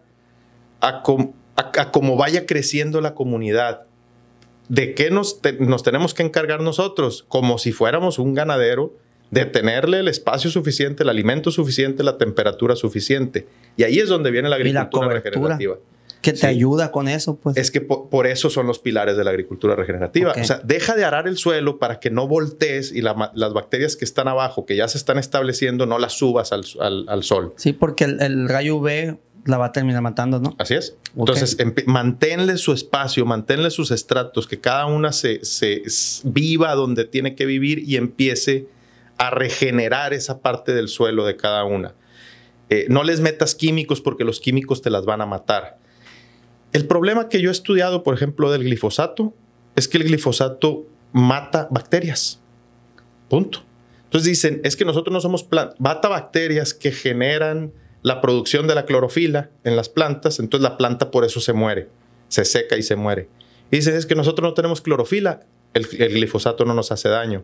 a, com, a, a cómo vaya creciendo la comunidad. ¿De qué nos, te, nos tenemos que encargar nosotros? Como si fuéramos un ganadero de tenerle el espacio suficiente, el alimento suficiente, la temperatura suficiente. Y ahí es donde viene la agricultura la regenerativa. Que te sí. ayuda con eso, pues. Es que por, por, eso son los pilares de la agricultura regenerativa. Okay. O sea, deja de arar el suelo para que no voltees y la, las bacterias que están abajo, que ya se están estableciendo, no las subas al, al, al sol. Sí, porque el, el, rayo UV la va a terminar matando, ¿no? Así es. Entonces, okay. manténle su espacio, manténle sus estratos, que cada una se, se viva donde tiene que vivir y empiece a regenerar esa parte del suelo de cada una. Eh, no les metas químicos porque los químicos te las van a matar. El problema que yo he estudiado, por ejemplo, del glifosato, es que el glifosato mata bacterias. Punto. Entonces dicen, es que nosotros no somos plantas, mata bacterias que generan la producción de la clorofila en las plantas, entonces la planta por eso se muere, se seca y se muere. Y dicen, es que nosotros no tenemos clorofila, el, el glifosato no nos hace daño.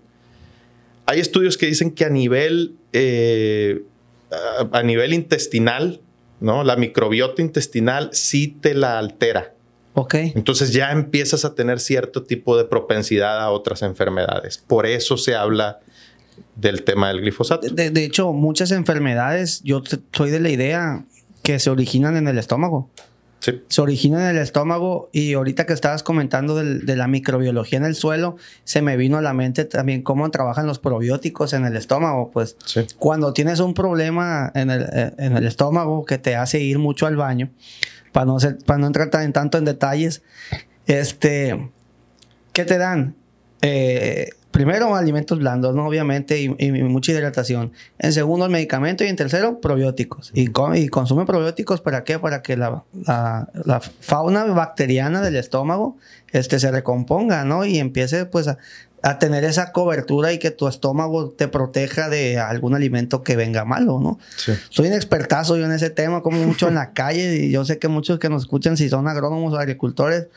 Hay estudios que dicen que a nivel, eh, a, a, nivel intestinal, ¿no? la microbiota intestinal sí te la altera. Ok. Entonces ya empiezas a tener cierto tipo de propensidad a otras enfermedades. Por eso se habla del tema del glifosato. De, de hecho, muchas enfermedades, yo soy de la idea que se originan en el estómago. Sí. Se originan en el estómago y ahorita que estabas comentando del- de la microbiología en el suelo, se me vino a la mente también cómo trabajan los probióticos en el estómago. Pues Sí. cuando tienes un problema en el, eh, en el estómago que te hace ir mucho al baño, para no, ser- para no entrar tan, tanto en detalles, este, ¿qué te dan? Eh, primero, alimentos blandos, ¿no? Obviamente, y, y mucha hidratación. En segundo, el medicamento. Y en tercero, probióticos. Y, co- y consume probióticos para qué? Para que la, la- la fauna bacteriana del estómago este, se recomponga, ¿no? Y empiece, pues, a, a tener esa cobertura y que tu estómago te proteja de algún alimento que venga malo, ¿no? Sí. Soy un expertazo yo en ese tema, como mucho en la calle y yo sé que muchos que nos escuchan, si son agrónomos o agricultores,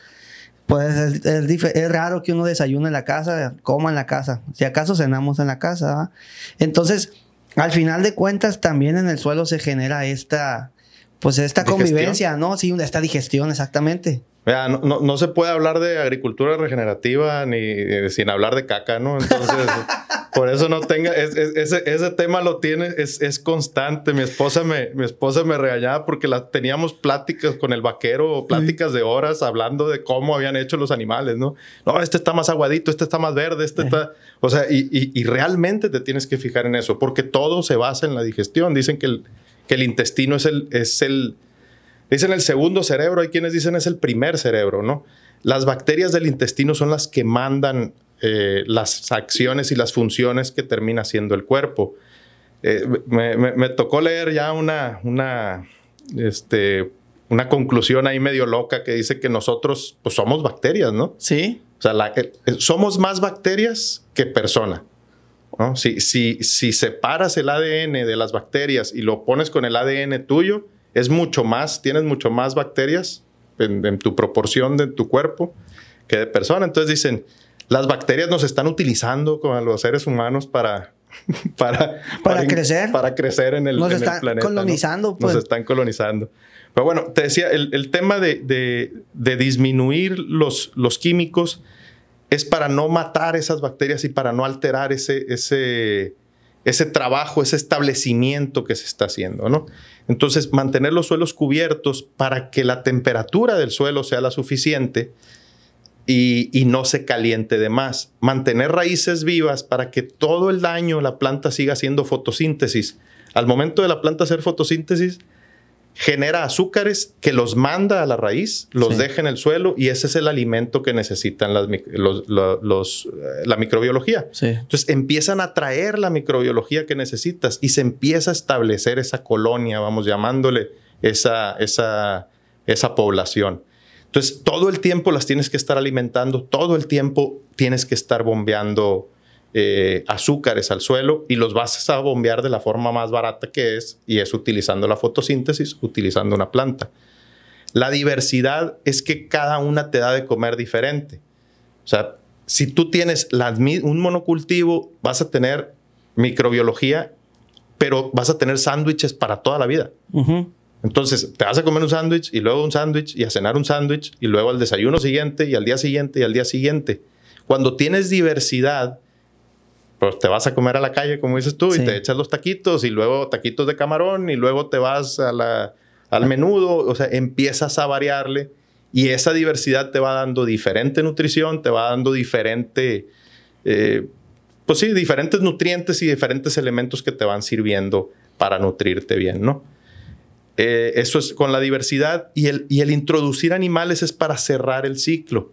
pues es, es es raro que uno desayune en la casa, coma en la casa, si acaso cenamos en la casa. Entonces, al final de cuentas, también en el suelo se genera esta, pues esta ¿Digestión? convivencia, ¿no? Sí, esta digestión, exactamente. No, no- no se puede hablar de agricultura regenerativa ni eh, sin hablar de caca, ¿no? Entonces, por eso no tenga, es- es- ese, ese tema lo tiene, es, es constante. Mi esposa me, mi esposa me regañaba porque la, teníamos pláticas con el vaquero, pláticas de horas hablando de cómo habían hecho los animales, ¿no? No, este está más aguadito, este está más verde, este está... O sea, y, y- y realmente te tienes que fijar en eso, porque todo se basa en la digestión. Dicen que el, que el intestino es el... Es el Dicen el segundo cerebro, hay quienes dicen es el primer cerebro, ¿no? Las bacterias del intestino son las que mandan eh, las acciones y las funciones que termina haciendo el cuerpo. Eh, me, me- me tocó leer ya una, una, este, una conclusión ahí medio loca que dice que nosotros pues, somos bacterias, ¿no? Sí. O sea, la- eh, somos más bacterias que persona. ¿no? Si, si, si separas el ADN de las bacterias y lo pones con el ADN tuyo, es mucho más, tienes mucho más bacterias en, en tu proporción de tu cuerpo que de persona. Entonces dicen, las bacterias nos están utilizando como a los seres humanos para... Para, Para crecer. Para crecer en el, Nos en el están planeta. ¿no? colonizando, pues. Nos están colonizando. Pero bueno, te decía, el, el tema de, de- de disminuir los, los químicos es para no matar esas bacterias y para no alterar ese, ese, ese trabajo, ese establecimiento que se está haciendo, ¿no? Entonces, mantener los suelos cubiertos para que la temperatura del suelo sea la suficiente y, y no se caliente de más. Mantener raíces vivas para que todo el año la planta siga haciendo fotosíntesis. Al momento de la planta hacer fotosíntesis, genera azúcares que los manda a la raíz, los Sí. deja en el suelo y ese es el alimento que necesitan las mic- los- lo- los, eh, la microbiología. Sí. Entonces empiezan a traer la microbiología que necesitas y se empieza a establecer esa colonia, vamos llamándole esa, esa, esa población. Entonces todo el tiempo las tienes que estar alimentando, todo el tiempo tienes que estar bombeando eh, azúcares al suelo y los vas a bombear de la forma más barata que es y es utilizando la fotosíntesis, utilizando una planta. La diversidad es que cada una te da de comer diferente. O sea, si tú tienes las un monocultivo, vas a tener microbiología, pero vas a tener sándwiches para toda la vida. Entonces, te vas a comer un sándwich y luego un sándwich y a cenar un sándwich y luego al desayuno siguiente y al día siguiente y al día siguiente. Cuando tienes diversidad, pues te vas a comer a la calle, como dices tú, Sí. y te echas los taquitos y luego taquitos de camarón y luego te vas a la- al menudo, o sea, empiezas a variarle y esa diversidad te va dando diferente nutrición, te va dando diferente, eh, pues sí, diferentes nutrientes y diferentes elementos que te van sirviendo para nutrirte bien, ¿no? Eh, eso es con la diversidad y el, y el introducir animales es para cerrar el ciclo.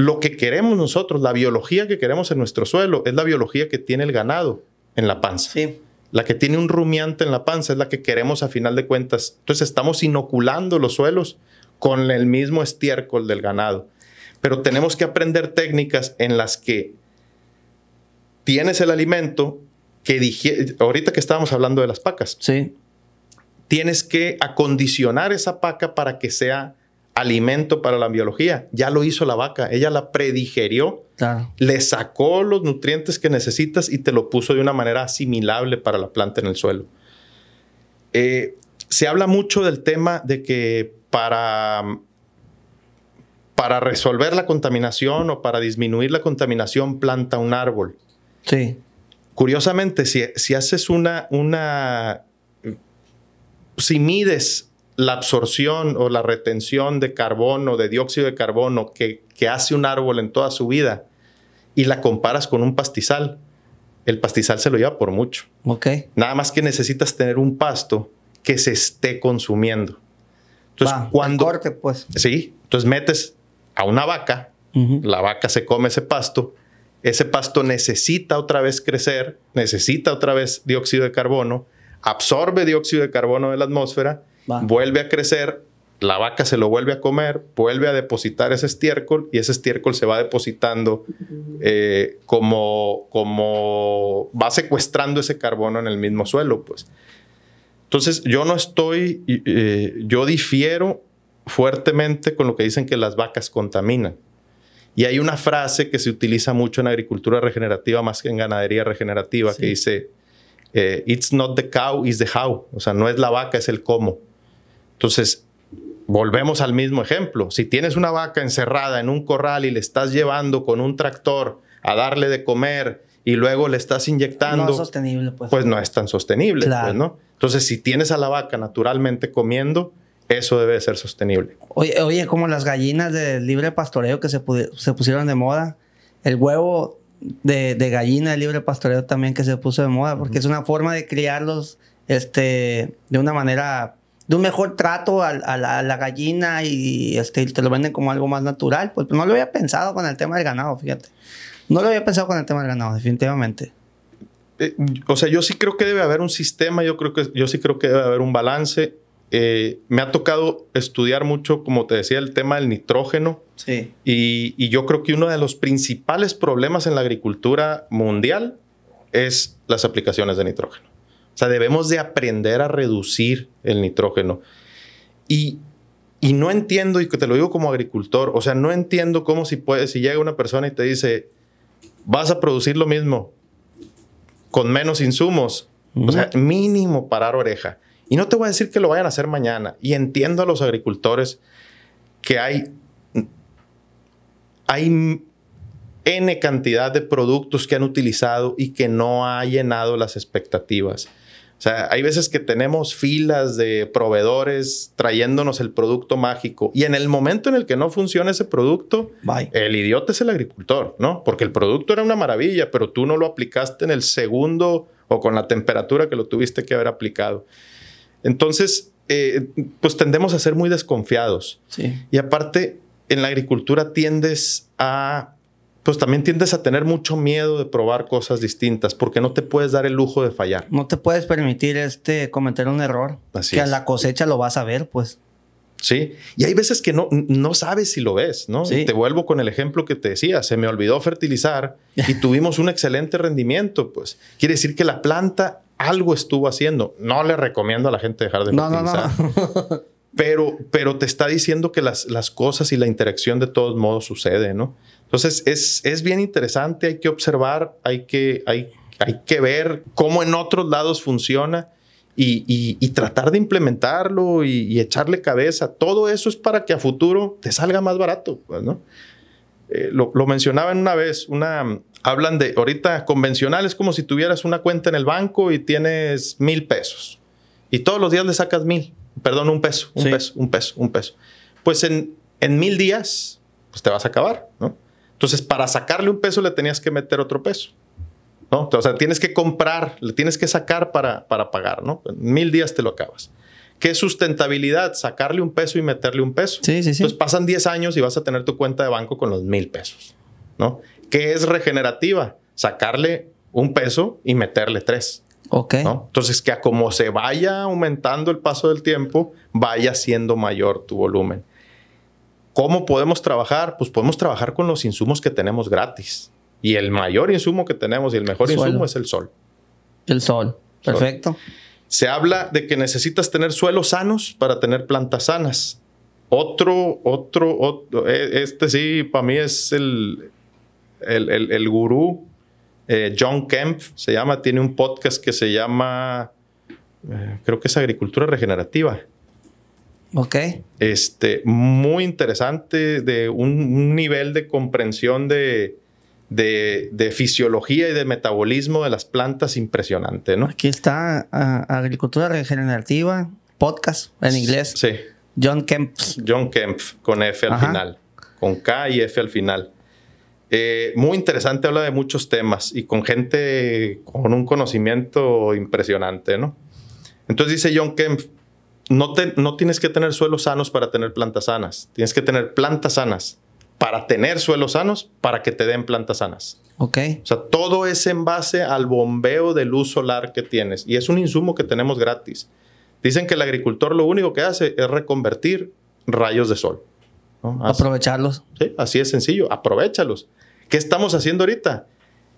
Lo que queremos nosotros, la biología que queremos en nuestro suelo, es la biología que tiene el ganado en la panza. Sí. La que tiene un rumiante en la panza es la que queremos a final de cuentas. Entonces estamos inoculando los suelos con el mismo estiércol del ganado. Pero tenemos que aprender técnicas en las que tienes el alimento que dije, ahorita que estábamos hablando de las pacas, Sí. tienes que acondicionar esa paca para que sea alimento para la biología. Ya lo hizo la vaca, ella la predigerió, Claro. le sacó los nutrientes que necesitas y te lo puso de una manera asimilable para la planta en el suelo. Eh, se habla mucho del tema de que para, para resolver la contaminación o para disminuir la contaminación planta un árbol. Sí. Curiosamente, si, si haces una, una, si mides la absorción o la retención de carbono, de dióxido de carbono que, que hace un árbol en toda su vida y la comparas con un pastizal, el pastizal se lo lleva por mucho. Nada más que necesitas tener un pasto que se esté consumiendo. Entonces, Va, cuando... corte, pues. Sí, entonces metes a una vaca, la vaca se come ese pasto, ese pasto necesita otra vez crecer, necesita otra vez dióxido de carbono, absorbe dióxido de carbono de la atmósfera, Va. vuelve a crecer, la vaca se lo vuelve a comer, vuelve a depositar ese estiércol y ese estiércol se va depositando eh, como, como va secuestrando ese carbono en el mismo suelo, pues. Entonces, yo no estoy, eh, yo difiero fuertemente con lo que dicen que las vacas contaminan. Y hay una frase que se utiliza mucho en agricultura regenerativa, más que en ganadería regenerativa, Sí. que dice, eh, it's not the cow, it's the how. O sea, no es la vaca, es el cómo. Entonces, volvemos al mismo ejemplo. Si tienes una vaca encerrada en un corral y le estás llevando con un tractor a darle de comer y luego le estás inyectando, No es sostenible, pues. pues no es tan sostenible, Claro. pues, ¿no? Entonces, si tienes a la vaca naturalmente comiendo, eso debe ser sostenible. Oye, oye, como las gallinas de libre pastoreo que se, se pusieron de moda, el huevo de, de gallina de libre pastoreo también que se puso de moda, porque es una forma de criarlos este, de una manera, de un mejor trato al- a, la, a la gallina y este, te lo venden como algo más natural. Pues no lo había pensado con el tema del ganado, fíjate. No lo había pensado con el tema del ganado, definitivamente. Eh, o sea, yo sí creo que debe haber un sistema, yo creo que yo sí creo que debe haber un balance. Eh, me ha tocado estudiar mucho, como te decía, el tema del nitrógeno. Sí. Y, y yo creo que uno de los principales problemas en la agricultura mundial es las aplicaciones de nitrógeno. O sea, debemos de aprender a reducir el nitrógeno. Y, y no entiendo, y te lo digo como agricultor, o sea, no entiendo cómo si puedes, si llega una persona y te dice, vas a producir lo mismo con menos insumos. O sea, mínimo parar oreja. Y no te voy a decir que lo vayan a hacer mañana. Y entiendo a los agricultores que hay hay N cantidad de productos que han utilizado y que no ha llenado las expectativas. O sea, hay veces que tenemos filas de proveedores trayéndonos el producto mágico y en el momento en el que no funciona ese producto, Bye. el idiota es el agricultor, ¿no? Porque el producto era una maravilla, pero tú no lo aplicaste en el segundo o con la temperatura que lo tuviste que haber aplicado. Entonces, eh, pues tendemos a ser muy desconfiados. Sí. Y aparte, en la agricultura tiendes a, pues también tiendes a tener mucho miedo de probar cosas distintas porque no te puedes dar el lujo de fallar. No te puedes permitir este cometer un error. Así que a la cosecha lo vas a ver, pues. Sí. Y hay veces que no, no sabes si lo ves, ¿no? Sí. Y te vuelvo con el ejemplo que te decía. Se me olvidó fertilizar y tuvimos un excelente rendimiento, pues. Quiere decir que la planta algo estuvo haciendo. No le recomiendo a la gente dejar de No, no, fertilizar. no. pero, pero te está diciendo que las, las cosas y la interacción de todos modos sucede, ¿no? Entonces es, es bien interesante, hay que observar, hay que, hay, hay que ver cómo en otros lados funciona y, y- y tratar de implementarlo y, y echarle cabeza. Todo eso es para que a futuro te salga más barato, pues, ¿no? Eh, lo, lo mencionaban una vez, una, hablan de, ahorita convencional es como si tuvieras una cuenta en el banco y tienes mil pesos y todos los días le sacas mil, perdón, un peso, un Sí. peso, un peso, un peso. Pues en, en mil días, pues te vas a acabar, ¿no? Entonces, para sacarle un peso le tenías que meter otro peso, ¿no? O sea, tienes que comprar, le tienes que sacar para, para pagar, ¿no? En mil días te lo acabas. ¿Qué sustentabilidad? Sacarle un peso y meterle un peso. Sí, sí, sí. Entonces pasan 10 años y vas a tener tu cuenta de banco con los mil pesos, ¿no? ¿Qué es regenerativa? Sacarle un peso y meterle tres, ok. ¿no? Entonces que a como se vaya aumentando el paso del tiempo, vaya siendo mayor tu volumen. ¿Cómo podemos trabajar? Pues podemos trabajar con los insumos que tenemos gratis. Y el mayor insumo que tenemos y el mejor El suelo. insumo es el sol. El sol. Sol. Perfecto. Se habla de que necesitas tener suelos sanos para tener plantas sanas. Otro, otro, otro eh, este sí, para mí es el, el, el- el gurú, eh, John Kemp, se llama, tiene un podcast que se llama, eh, creo que es Agricultura Regenerativa. Ok. Este, muy interesante, de un, nivel de comprensión de, de, fisiología y de metabolismo de las plantas impresionante, ¿no? Aquí está ah, Agricultura Regenerativa, podcast en inglés. Sí. John Kemp. John Kemp, con F al final, con K y F al final. Eh, muy interesante, habla de muchos temas y con gente con un conocimiento impresionante, ¿no? Entonces dice John Kemp, no, no tienes que tener suelos sanos para tener plantas sanas, tienes que tener plantas sanas para tener suelos sanos para que te den plantas sanas. Ok. O sea, todo es en base al bombeo de luz solar que tienes y es un insumo que tenemos gratis. Dicen que el agricultor lo único que hace es reconvertir rayos de sol. Aprovecharlos. Sí, así es sencillo, aprovechalos. ¿Qué estamos haciendo ahorita?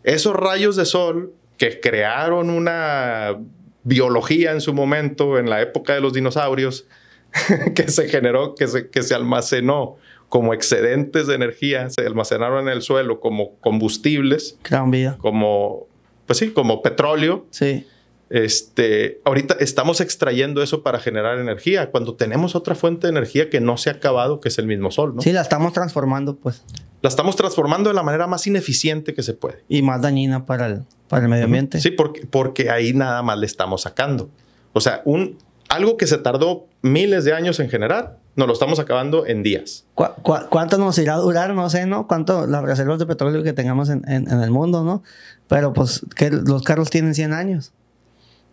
Esos rayos de sol que crearon una biología en su momento, en la época de los dinosaurios, que se generó, que se, que se almacenó como excedentes de energía, se almacenaron en el suelo como combustibles. Crearon vida. Como, pues sí, como petróleo. Sí. Este, ahorita estamos extrayendo eso para generar energía, cuando tenemos otra fuente de energía que no se ha acabado, que es el mismo sol, ¿no? Sí, la estamos transformando, pues. La estamos transformando de la manera más ineficiente que se puede. Y más dañina para el, para el medio ambiente. Sí, porque, porque ahí nada más le estamos sacando. O sea, un, algo que se tardó miles de años en generar, nos lo estamos acabando en días. cuánto nos irá a durar? No sé, ¿no? ¿Cuánto las reservas de petróleo que tengamos en, en, en el mundo, ¿no? Pero pues que los carros tienen 100 años.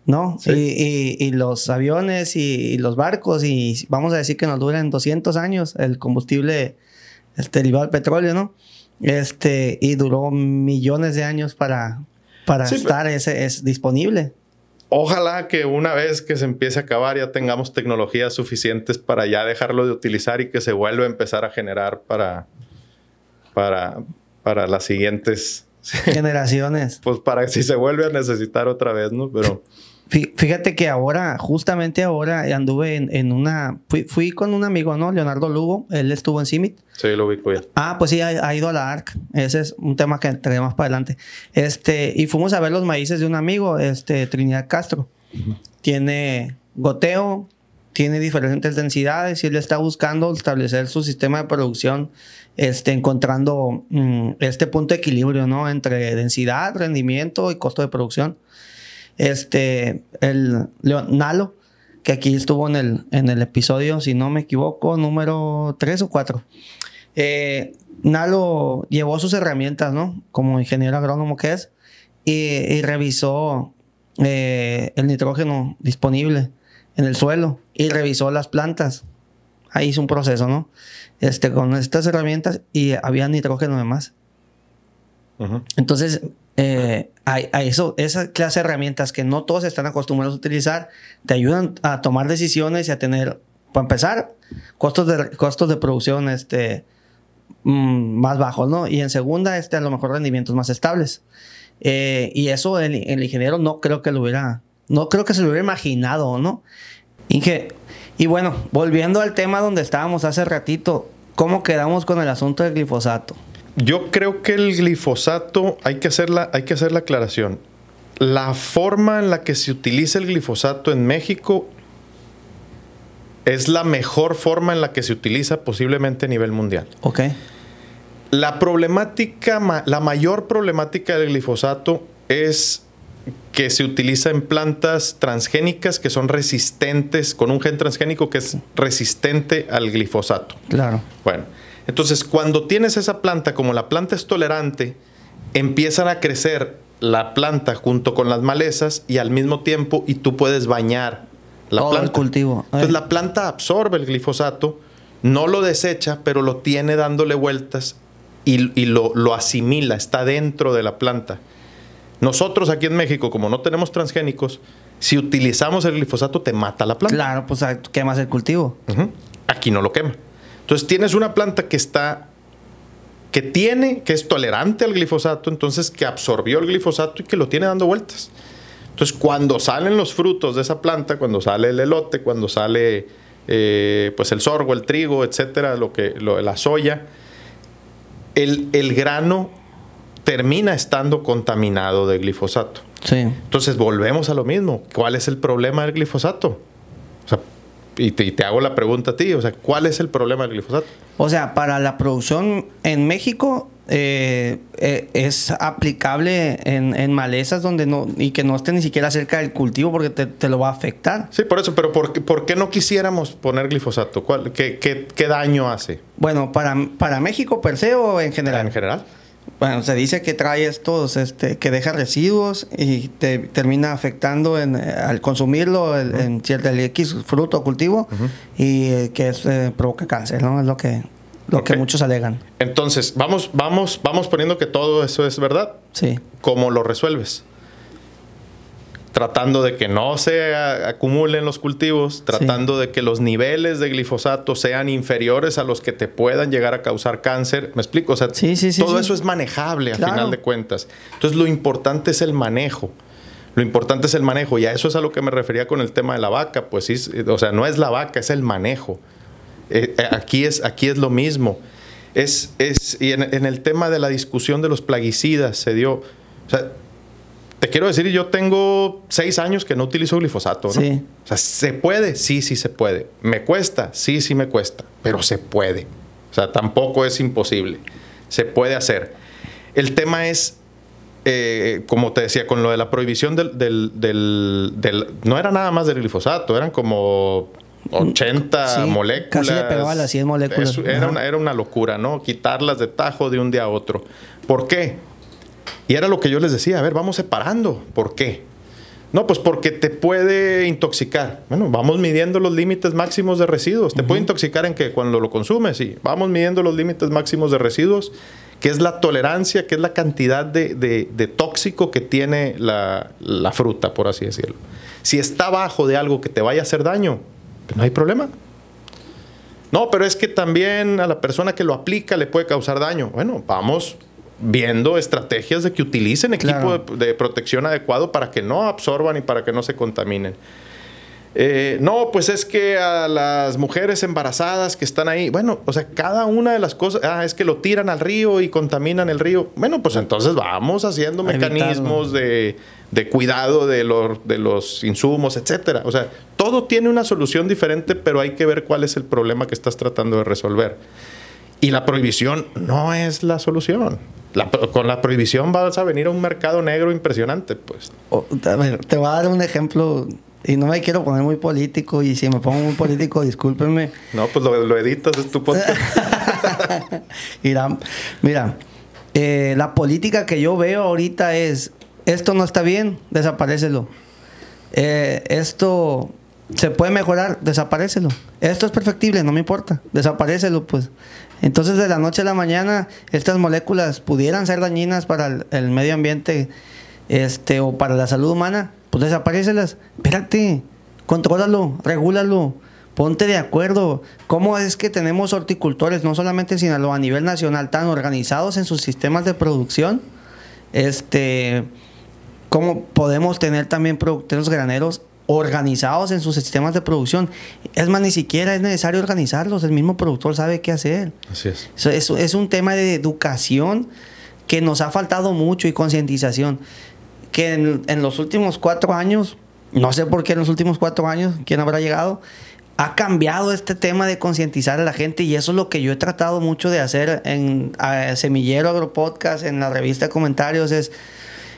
¿no? Y, y, los aviones y, los barcos, y vamos a decir que nos duran 200 años el combustible este, derivado del petróleo, ¿no? Este, y duró millones de años para, para estar ese, es disponible. Ojalá que una vez que se empiece a acabar ya tengamos tecnologías suficientes para ya dejarlo de utilizar y que se vuelva a empezar a generar para, para, para las siguientes generaciones. pues para si se vuelve a necesitar otra vez, ¿no? Pero Fíjate que ahora, justamente ahora, anduve en, una. Fui, con un amigo, ¿no? Leonardo Lugo. Él estuvo en CIMIT. Sí, lo vi ya. Ah, pues sí, ha, ido a la ARC. Ese es un tema que traemos para adelante. Este, y fuimos a ver los maíces de un amigo, este, Trinidad Castro. Tiene goteo, tiene diferentes densidades y él está buscando establecer su sistema de producción, este, encontrando mm, este punto de equilibrio, ¿no? Entre densidad, rendimiento y costo de producción este, el Nalo, que aquí estuvo en el, en el episodio, si no me equivoco, número 3 o 4. Eh, Nalo llevó sus herramientas, ¿no? Como ingeniero agrónomo que es, y, revisó eh, el nitrógeno disponible en el suelo y revisó las plantas. Ahí hizo un proceso, ¿no? Este, con estas herramientas y había nitrógeno de más. Entonces, eh, a, eso, esa clase de herramientas que no todos están acostumbrados a utilizar, te ayudan a tomar decisiones y a tener, para empezar, costos de, costos de producción este, mm, más bajos, ¿no? Y en segunda, este, a lo mejor rendimientos más estables. Eh, y eso el, el, ingeniero no creo que lo hubiera, no creo que se lo hubiera imaginado, ¿no? Inge, y bueno, volviendo al tema donde estábamos hace ratito, ¿cómo quedamos con el asunto del glifosato? Yo creo que el glifosato, hay que, hacer la, hay que hacer la aclaración. La forma en la que se utiliza el glifosato en México es la mejor forma en la que se utiliza posiblemente a nivel mundial. Ok. La problemática, la mayor problemática del glifosato es que se utiliza en plantas transgénicas que son resistentes, con un gen transgénico que es resistente al glifosato. Claro. Bueno, entonces, cuando tienes esa planta, como la planta es tolerante, empiezan a crecer la planta junto con las malezas y al mismo tiempo y tú puedes bañar la planta. El cultivo. Entonces la planta absorbe el glifosato, no lo desecha, pero lo tiene dándole vueltas y, lo, lo, asimila, está dentro de la planta. Nosotros aquí en México, como no tenemos transgénicos, si utilizamos el glifosato te mata la planta. Claro, pues quemas el cultivo. Aquí no lo quema. Entonces tienes una planta que está, que tiene, que es tolerante al glifosato, entonces que absorbió el glifosato y que lo tiene dando vueltas. Entonces cuando salen los frutos de esa planta, cuando sale el elote, cuando sale eh, pues el sorgo, el trigo, etcétera, lo que, la soya, el, el grano termina estando contaminado de glifosato. Sí. Entonces volvemos a lo mismo. ¿Cuál es el problema del glifosato? O sea, y te, hago la pregunta a ti, o sea, ¿cuál es el problema del glifosato? O sea, para la producción en México eh, eh, es aplicable en, malezas donde no y que no esté ni siquiera cerca del cultivo porque te, lo va a afectar. Sí, por eso, pero ¿por, por qué no quisiéramos poner glifosato? ¿Cuál, qué, qué, daño hace? Bueno, para, para México per se o en general. En general. Bueno, se dice que trae estos, este, que deja residuos y te termina afectando en, eh, al consumirlo en cierto el X fruto o cultivo y eh, que eh, provoca cáncer, ¿no? Es lo que, lo que muchos alegan. Entonces, vamos, vamos, vamos poniendo que todo eso es verdad. Sí. ¿Cómo lo resuelves? Tratando de que no se acumulen los cultivos, tratando de que los niveles de glifosato sean inferiores a los que te puedan llegar a causar cáncer. ¿Me explico? O sea, todo eso es manejable a final de cuentas. Entonces, lo importante es el manejo. Lo importante es el manejo. Y a eso es a lo que me refería con el tema de la vaca. Pues sí, o sea, no es la vaca, es el manejo. Eh, eh, aquí, es, aquí es lo mismo. Es, es, y en, en el tema de la discusión de los plaguicidas se dio. O sea, te quiero decir, yo tengo seis años que no utilizo glifosato, ¿no? Sí. O sea, ¿se puede? Sí, sí se puede. ¿Me cuesta? Sí, sí me cuesta. Pero se puede. O sea, tampoco es imposible. Se puede hacer. El tema es, eh, como te decía, con lo de la prohibición del, del, No era nada más del glifosato, eran como 80 moléculas. Casi le pegaba las 100 moléculas. era, una, era una locura, ¿no? Quitarlas de tajo de un día a otro. ¿Por qué? Y era lo que yo les decía, a ver, vamos separando. ¿Por qué? No, pues porque te puede intoxicar. Bueno, vamos midiendo los límites máximos de residuos. Te puede intoxicar en que cuando lo consumes, sí. Vamos midiendo los límites máximos de residuos, que es la tolerancia, que es la cantidad de, tóxico que tiene la, la, fruta, por así decirlo. Si está abajo de algo que te vaya a hacer daño, pues no hay problema. No, pero es que también a la persona que lo aplica le puede causar daño. Bueno, vamos viendo estrategias de que utilicen equipo de, protección adecuado para que no absorban y para que no se contaminen. Eh, no, pues es que a las mujeres embarazadas que están ahí, bueno, o sea, cada una de las cosas, ah, es que lo tiran al río y contaminan el río. Bueno, pues entonces vamos haciendo mecanismos de, cuidado de, de los insumos, etcétera. O sea, todo tiene una solución diferente, pero hay que ver cuál es el problema que estás tratando de resolver. Y la prohibición no es la solución con la prohibición vas a venir a un mercado negro impresionante, pues. te voy a dar un ejemplo y no me quiero poner muy político y si me pongo muy político, discúlpenme. No, pues lo, editas, es tu podcast. mira, mira eh, la política que yo veo ahorita es, esto no está bien, desaparecelo. Eh, esto se puede mejorar, desaparecelo. Esto es perfectible, no me importa, desaparecelo, pues. Entonces, de la noche a la mañana, estas moléculas pudieran ser dañinas para el, medio ambiente este, o para la salud humana, pues desaparecelas. Espérate, contrólalo, regúlalo, ponte de acuerdo. ¿Cómo es que tenemos horticultores, no solamente en a nivel nacional, tan organizados en sus sistemas de producción? Este, ¿Cómo podemos tener también productores graneros organizados en sus sistemas de producción. Es más, ni siquiera es necesario organizarlos, el mismo productor sabe qué hacer. Así es. Es, es un tema de educación que nos ha faltado mucho y concientización. Que en, los últimos cuatro años, no sé por qué en los últimos cuatro años, quién habrá llegado, ha cambiado este tema de concientizar a la gente y eso es lo que yo he tratado mucho de hacer en Semillero Agropodcast, en la revista de comentarios, es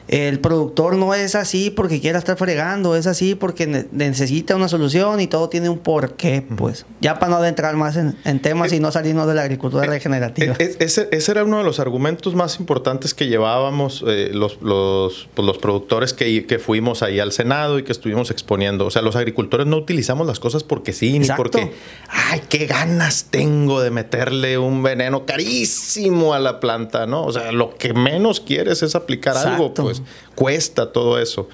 el productor no es así porque quiera estar fregando, es así porque necesita una solución y todo tiene un porqué, pues. Ya para no adentrar más en, temas y no salirnos de la agricultura regenerativa. ese, era uno de los argumentos más importantes que llevábamos eh, los, los, pues, los, productores que, que, fuimos ahí al Senado y que estuvimos exponiendo. O sea, los agricultores no utilizamos las cosas porque sí, ni porque, ay, qué ganas tengo de meterle un veneno carísimo a la planta, ¿no? O sea, lo que menos quieres es aplicar algo, pues. Pues, cuesta todo eso.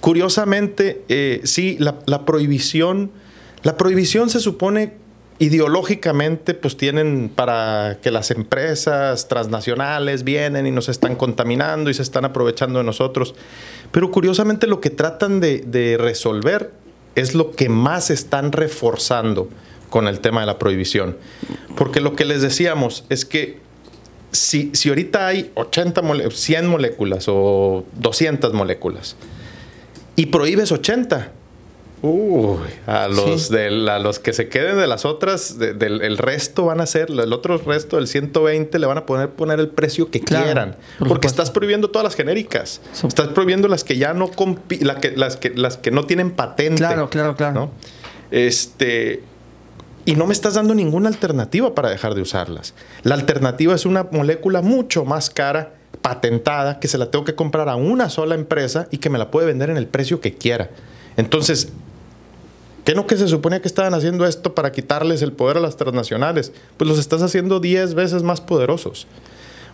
Curiosamente, eh, sí, la, prohibición, la prohibición se supone ideológicamente, pues tienen para que las empresas transnacionales vienen y nos están contaminando y se están aprovechando de nosotros. Pero curiosamente lo que tratan de, de resolver es lo que más están reforzando con el tema de la prohibición. Porque lo que les decíamos es que si, si ahorita hay 80 100 moléculas o 200 moléculas y prohíbes 80, Uy, a los, de, los que se queden de las otras, del el resto van a ser, el otro resto del 120 le van a poner, poner el precio que quieran. porque estás prohibiendo todas las genéricas. Estás prohibiendo las que ya no la que, las que las que no tienen patente. Claro, claro, claro. Este. Y no me estás dando ninguna alternativa para dejar de usarlas. La alternativa es una molécula mucho más cara, patentada, que se la tengo que comprar a una sola empresa y que me la puede vender en el precio que quiera. Entonces, ¿Qué no que se suponía que estaban haciendo esto para quitarles el poder a las transnacionales? Pues los estás haciendo 10 veces más poderosos.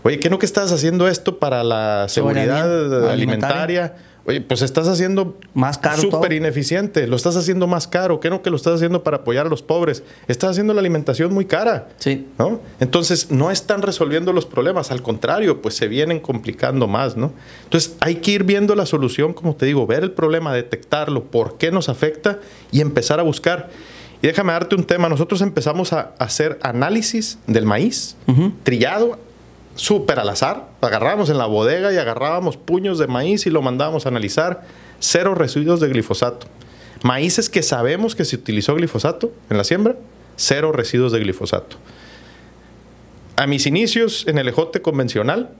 Oye, ¿qué no que estás haciendo esto para la seguridad alimentaria? Oye, pues estás haciendo más caro. Súper ineficiente. Lo estás haciendo más caro. ¿Qué no que lo estás haciendo para apoyar a los pobres? Estás haciendo la alimentación muy cara. Sí. ¿No? Entonces, no están resolviendo los problemas. Al contrario, pues se vienen complicando más, ¿no? Entonces, hay que ir viendo la solución, como te digo, ver el problema, detectarlo, por qué nos afecta y empezar a buscar. Y déjame darte un tema. Nosotros empezamos a hacer análisis del maíz trillado súper al azar. Agarrábamos en la bodega y agarrábamos puños de maíz y lo mandábamos a analizar. Cero residuos de glifosato. Maíces que sabemos que se utilizó glifosato en la siembra, cero residuos de glifosato. A mis inicios en el ejote convencional,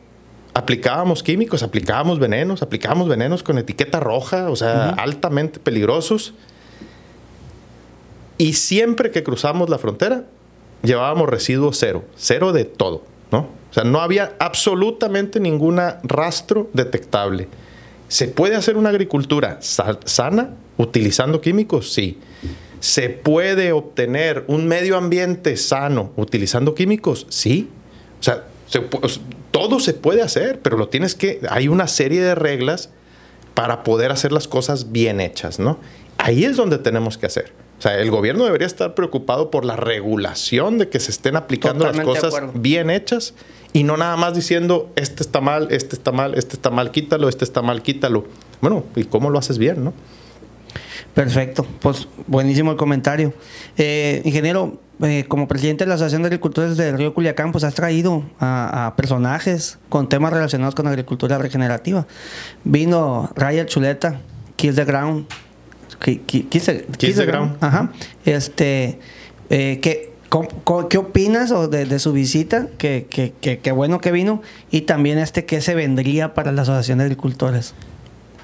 aplicábamos químicos, aplicábamos venenos, aplicábamos venenos con etiqueta roja, o sea, altamente peligrosos. Y siempre que cruzamos la frontera, llevábamos residuos cero, cero de todo, ¿no? O sea, no había absolutamente ningún rastro detectable. ¿Se puede hacer una agricultura sana utilizando químicos? Sí. ¿Se puede obtener un medio ambiente sano utilizando químicos? Sí. O sea, todo se puede hacer, pero lo tienes que. Hay una serie de reglas para poder hacer las cosas bien hechas, ¿no? Ahí es donde tenemos que hacer. O sea, el gobierno debería estar preocupado por la regulación de que se estén aplicando las cosas bien hechas y no nada más diciendo, este está mal, este está mal, este está mal, quítalo, este está mal, quítalo. Bueno, ¿y cómo lo haces bien, no? Perfecto, pues buenísimo el comentario. Eh, ingeniero, eh, como presidente de la Asociación de Agricultores del Río Culiacán, pues has traído a, personajes con temas relacionados con agricultura regenerativa. Vino Ryan Chuleta, Kiss the Ground, Ground. Ajá. Este, eh, que ¿Qué opinas de, su visita? Qué bueno que vino. Y también este, ¿qué se vendría para la Asociación de Agricultores?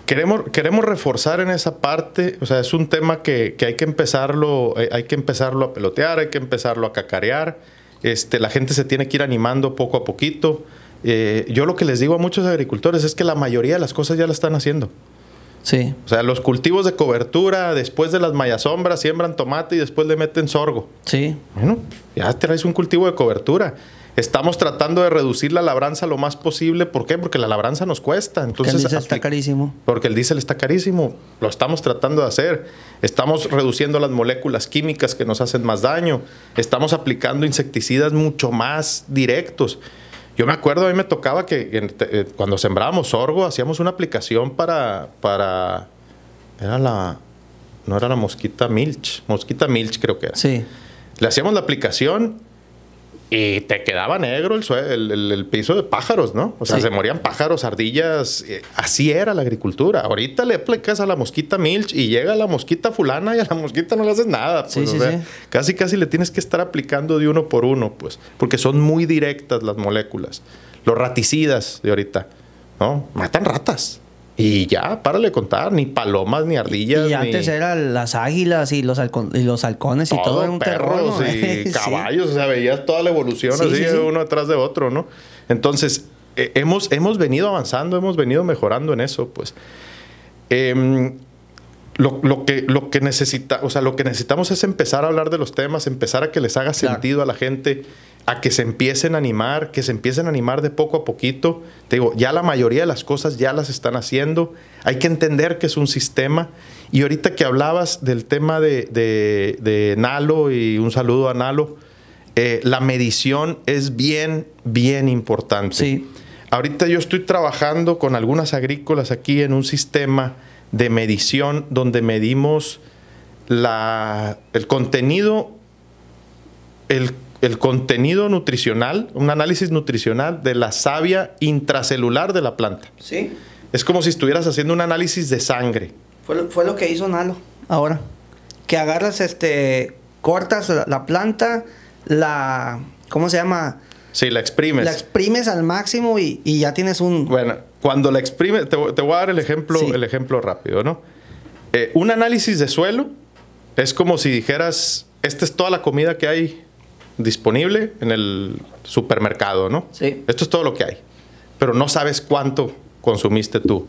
Queremos, queremos reforzar en esa parte, o sea, es un tema que, hay que empezarlo, eh, hay que empezarlo a pelotear, hay que empezarlo a cacarear. Este, la gente se tiene que ir animando poco a poquito. Eh, yo lo que les digo a muchos agricultores es que la mayoría de las cosas ya la están haciendo. Sí. O sea, los cultivos de cobertura, después de las mayasombras, siembran tomate y después le meten sorgo. Sí. Bueno, ya traes un cultivo de cobertura. Estamos tratando de reducir la labranza lo más posible. ¿Por qué? Porque la labranza nos cuesta. Entonces, porque el diésel está carísimo. Porque el diésel está carísimo. Lo estamos tratando de hacer. Estamos reduciendo las moléculas químicas que nos hacen más daño. Estamos aplicando insecticidas mucho más directos. Yo me acuerdo, a mí me tocaba que eh, cuando sembrábamos sorgo, hacíamos una aplicación para, para. Era la. No era la mosquita Milch. Mosquita Milch, creo que era. Sí. Le hacíamos la aplicación y te quedaba negro el, el, piso de pájaros, ¿no? O sea, se morían pájaros, ardillas. Eh, así era la agricultura. Ahorita le aplicas a la mosquita Milch y llega la mosquita fulana y a la mosquita no le haces nada. Pues, casi, casi le tienes que estar aplicando de uno por uno, pues, porque son muy directas las moléculas. Los raticidas de ahorita, ¿no? Matan ratas. Y ya, párale de contar, ni palomas, ni ardillas. Y antes eran las águilas y los, y los halcones y todo, era un perros y caballos, o sea, veías toda la evolución así, uno detrás de otro, ¿no? Entonces, eh, hemos, hemos venido avanzando, hemos venido mejorando en eso, pues. Em, lo, que, lo, que necesita, o sea, lo que necesitamos es empezar a hablar de los temas, empezar a que les haga sentido a la gente a que se empiecen a animar, que se empiecen a animar de poco a poquito. Te digo, ya la mayoría de las cosas ya las están haciendo. Hay que entender que es un sistema. Y ahorita que hablabas del tema de, Nalo, y un saludo a Nalo, eh, la medición es bien, bien importante. Sí. Ahorita yo estoy trabajando con algunas agrícolas aquí en un sistema de medición donde medimos la, el contenido, el el contenido nutricional, un análisis nutricional de la savia intracelular de la planta. Sí. Es como si estuvieras haciendo un análisis de sangre. Fue lo, fue lo que hizo Nalo ahora. Que agarras, este, cortas la, la planta, la, ¿cómo se llama? Sí, la exprimes. La exprimes al máximo y, y ya tienes un... Bueno, cuando la exprimes, te, te voy a dar el ejemplo, Sí. el ejemplo rápido, ¿no? Eh, un análisis de suelo es como si dijeras, esta es toda la comida que hay disponible en el supermercado, ¿no? Sí. Esto es todo lo que hay, pero no sabes cuánto consumiste tú.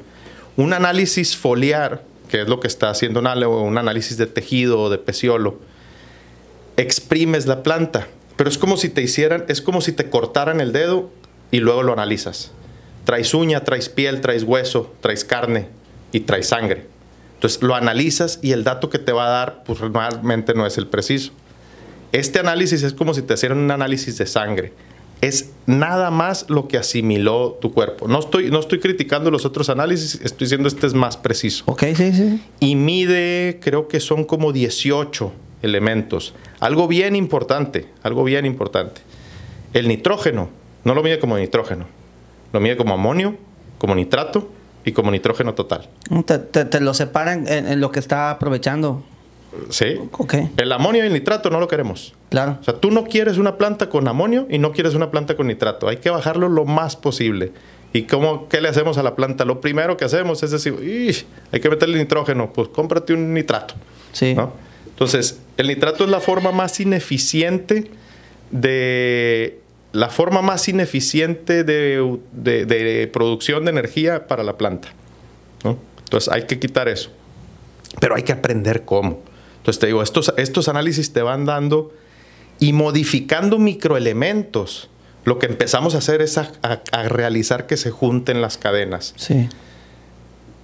Un análisis foliar, que es lo que está haciendo un análisis de tejido o de peciolo, exprimes la planta, pero es como si te hicieran, es como si te cortaran el dedo y luego lo analizas. Traes uña, traes piel, traes hueso, traes carne y traes sangre. Entonces lo analizas y el dato que te va a dar, pues realmente no es el preciso. Este análisis es como si te hicieran un análisis de sangre. Es nada más lo que asimiló tu cuerpo. No estoy, no estoy criticando los otros análisis, estoy diciendo este es más preciso Ok, sí, sí. y mide, creo que son como 18 elementos. Algo bien importante, algo bien importante. El nitrógeno no lo mide como nitrógeno, lo mide como amonio, como nitrato y como nitrógeno total. Te, te- te lo separan en, en lo que está aprovechando. ¿Sí? Ok, El amonio y el nitrato no lo queremos. claro. O sea, tú no quieres una planta con amonio y no quieres una planta con nitrato. Hay que bajarlo lo más posible. ¿Y cómo, qué le hacemos a la planta? Lo primero que hacemos es decir, "Ish, hay que meterle nitrógeno. Pues cómprate un nitrato. Sí. ¿no? Entonces, el nitrato es la forma más ineficiente de la forma más ineficiente de, de- de producción de energía para la planta. ¿no? Entonces hay que quitar eso. Pero hay que aprender cómo. Entonces te digo, estos, estos análisis te van dando y modificando microelementos. Lo que empezamos a hacer es a, a- a realizar que se junten las cadenas. Sí.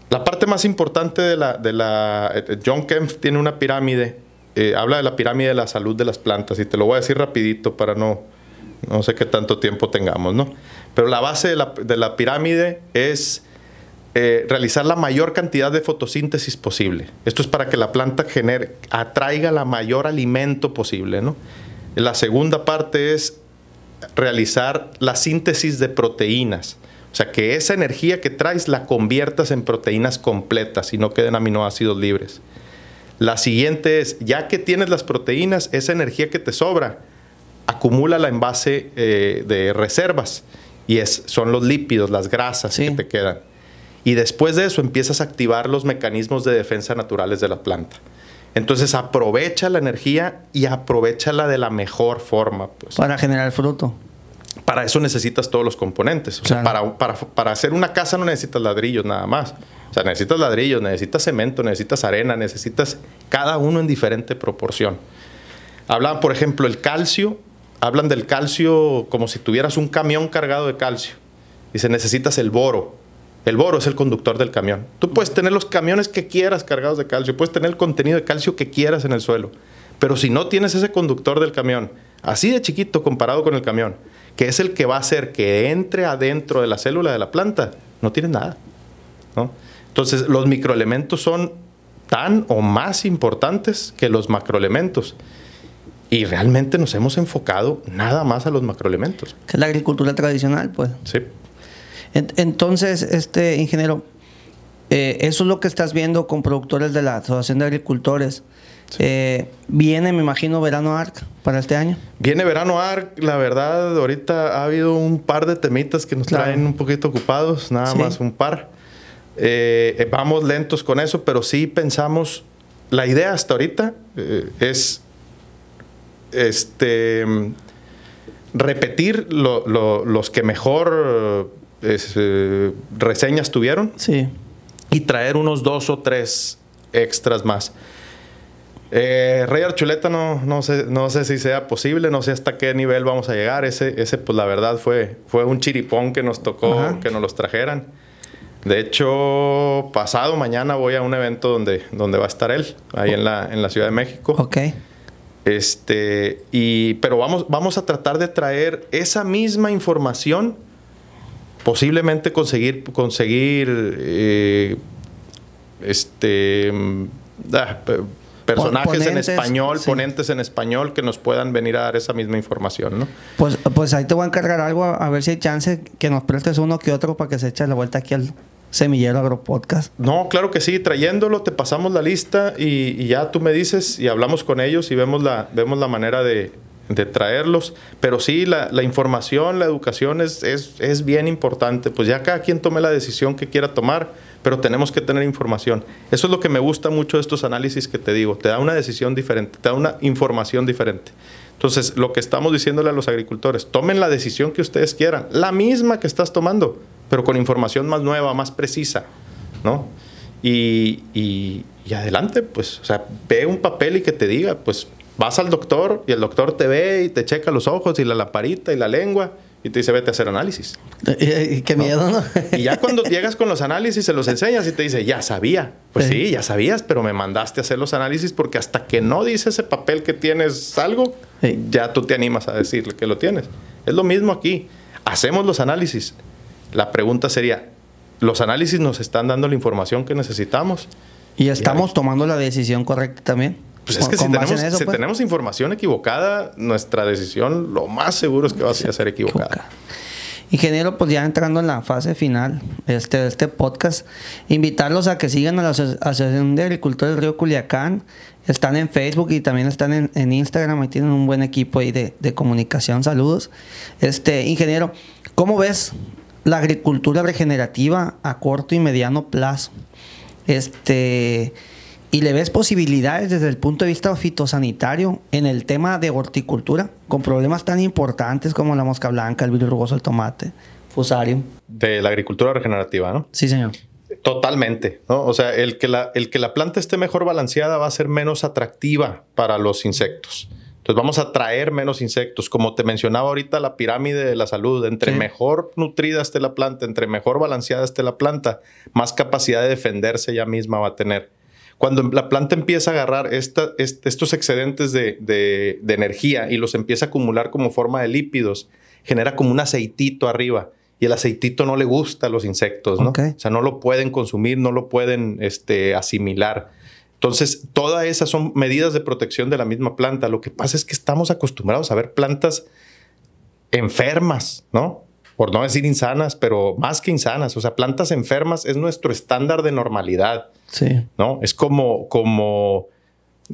La parte más importante de la, de la eh, John Kempf tiene una pirámide, eh, habla de la pirámide de la salud de las plantas y te lo voy a decir rapidito para no, no sé qué tanto tiempo tengamos, ¿no? Pero la base de la, de la pirámide es eh, realizar la mayor cantidad de fotosíntesis posible. Esto es para que la planta genere, atraiga la mayor alimento posible, ¿no? La segunda parte es realizar la síntesis de proteínas. O sea, que esa energía que traes la conviertas en proteínas completas y no queden aminoácidos libres. La siguiente es, ya que tienes las proteínas, esa energía que te sobra, acumúlala en base eh, de reservas. Y es, son los lípidos, las grasas Sí. que te quedan. Y después de eso empiezas a activar los mecanismos de defensa naturales de la planta. Entonces aprovecha la energía y aprovechala de la mejor forma. Pues. Para generar fruto. Para eso necesitas todos los componentes. O sea, para, para, para hacer una casa no necesitas ladrillos nada más. O sea, necesitas ladrillos, necesitas cemento, necesitas arena, necesitas cada uno en diferente proporción. Hablan, por ejemplo, el calcio. Hablan del calcio como si tuvieras un camión cargado de calcio. Dice, necesitas el boro. El boro es el conductor del camión. Tú puedes tener los camiones que quieras cargados de calcio, puedes tener el contenido de calcio que quieras en el suelo. Pero si no tienes ese conductor del camión, así de chiquito comparado con el camión, que es el que va a hacer que entre adentro de la célula de la planta, no tienes nada. ¿no? Entonces, los microelementos son tan o más importantes que los macroelementos. Y realmente nos hemos enfocado nada más a los macroelementos. Que es la agricultura tradicional, pues. Sí. En- Entonces, este ingeniero, eh, eso es lo que estás viendo con productores de la Asociación de Agricultores. Eh, viene, me imagino, verano ARC para este año. Viene verano ARC, la verdad, ahorita ha habido un par de temitas que nos Claro. traen un poquito ocupados, nada Sí. más un par. Eh, vamos lentos con eso, pero sí pensamos, la idea hasta ahorita es este repetir lo- lo- los que mejor es, eh, reseñas tuvieron Sí. y traer unos dos o tres extras más. Eh, Rey Archuleta no, no, sé, no sé si sea posible, no sé hasta qué nivel vamos a llegar. Ese, ese pues la verdad fue, fue un chiripón que nos tocó Ajá. que nos los trajeran. De hecho, pasado mañana voy a un evento donde, donde va a estar él, ahí en la, en la Ciudad de México. Ok. Este, y, pero vamos, vamos a tratar de traer esa misma información, posiblemente conseguir, conseguir eh, este, mm, ah, pe- personajes en español, sí. ponentes en español que nos puedan venir a dar esa misma información, ¿no? Pues, pues ahí te voy a encargar algo, a, a ver si hay chance que nos prestes uno que otro para que se eche la vuelta aquí al, Semillero Agropodcast. No, claro que sí. Trayéndolo, te pasamos la lista y, y, ya tú me dices y hablamos con ellos y vemos la, vemos la manera de, de traerlos. Pero sí, la, la información, la educación es, es, es, bien importante. Pues ya cada quien tome la decisión que quiera tomar, pero tenemos que tener información. Eso es lo que me gusta mucho de estos análisis que te digo. Te da una decisión diferente, te da una información diferente. Entonces, lo que estamos diciéndole a los agricultores, tomen la decisión que ustedes quieran, la misma que estás tomando, pero con información más nueva, más precisa, ¿no? Y, y, y adelante, pues, o sea, ve un papel y que te diga, pues, vas al doctor y el doctor te ve y te checa los ojos y la lamparita y la lengua y te dice, vete a hacer análisis. Qué miedo, ¿no? y ya cuando llegas con los análisis, se los enseñas y te dice, ya sabía. Pues sí. sí, ya sabías, pero me mandaste a hacer los análisis porque hasta que no dice ese papel que tienes algo, sí. ya tú te animas a decirle que lo tienes. Es lo mismo aquí. Hacemos los análisis. La pregunta sería, ¿los análisis nos están dando la información que necesitamos? Y estamos tomando la decisión correcta también. Pues es que si, tenemos, eso, si pues? tenemos, información equivocada, nuestra decisión lo más seguro es que va a ser equivocada. Ingeniero, pues ya entrando en la fase final este, de este podcast, invitarlos a que sigan a la Asociación de Agricultores del Río Culiacán. Están en Facebook y también están en, en Instagram y tienen un buen equipo ahí de, de, comunicación. Saludos. Este, ingeniero, ¿cómo ves la agricultura regenerativa a corto y mediano plazo? Este ¿Y le ves posibilidades desde el punto de vista fitosanitario en el tema de horticultura, con problemas tan importantes como la mosca blanca, el virus rugoso del tomate, fusarium? De la agricultura regenerativa, ¿no? Sí, señor. Totalmente, ¿no? O sea, el que, la, el que la planta esté mejor balanceada va a ser menos atractiva para los insectos. Entonces vamos a atraer menos insectos. Como te mencionaba ahorita, la pirámide de la salud, entre sí. mejor nutrida esté la planta, entre mejor balanceada esté la planta, más capacidad de defenderse ella misma va a tener. Cuando la planta empieza a agarrar esta, estos excedentes de, de, de, energía y los empieza a acumular como forma de lípidos, genera como un aceitito arriba. Y el aceitito no le gusta a los insectos, ¿no? Okay. O sea, no lo pueden consumir, no lo pueden este, asimilar. Entonces, todas esas son medidas de protección de la misma planta. Lo que pasa es que estamos acostumbrados a ver plantas enfermas, ¿no? Por no decir insanas, pero más que insanas. O sea, plantas enfermas es nuestro estándar de normalidad. Sí. ¿No? Es como, como,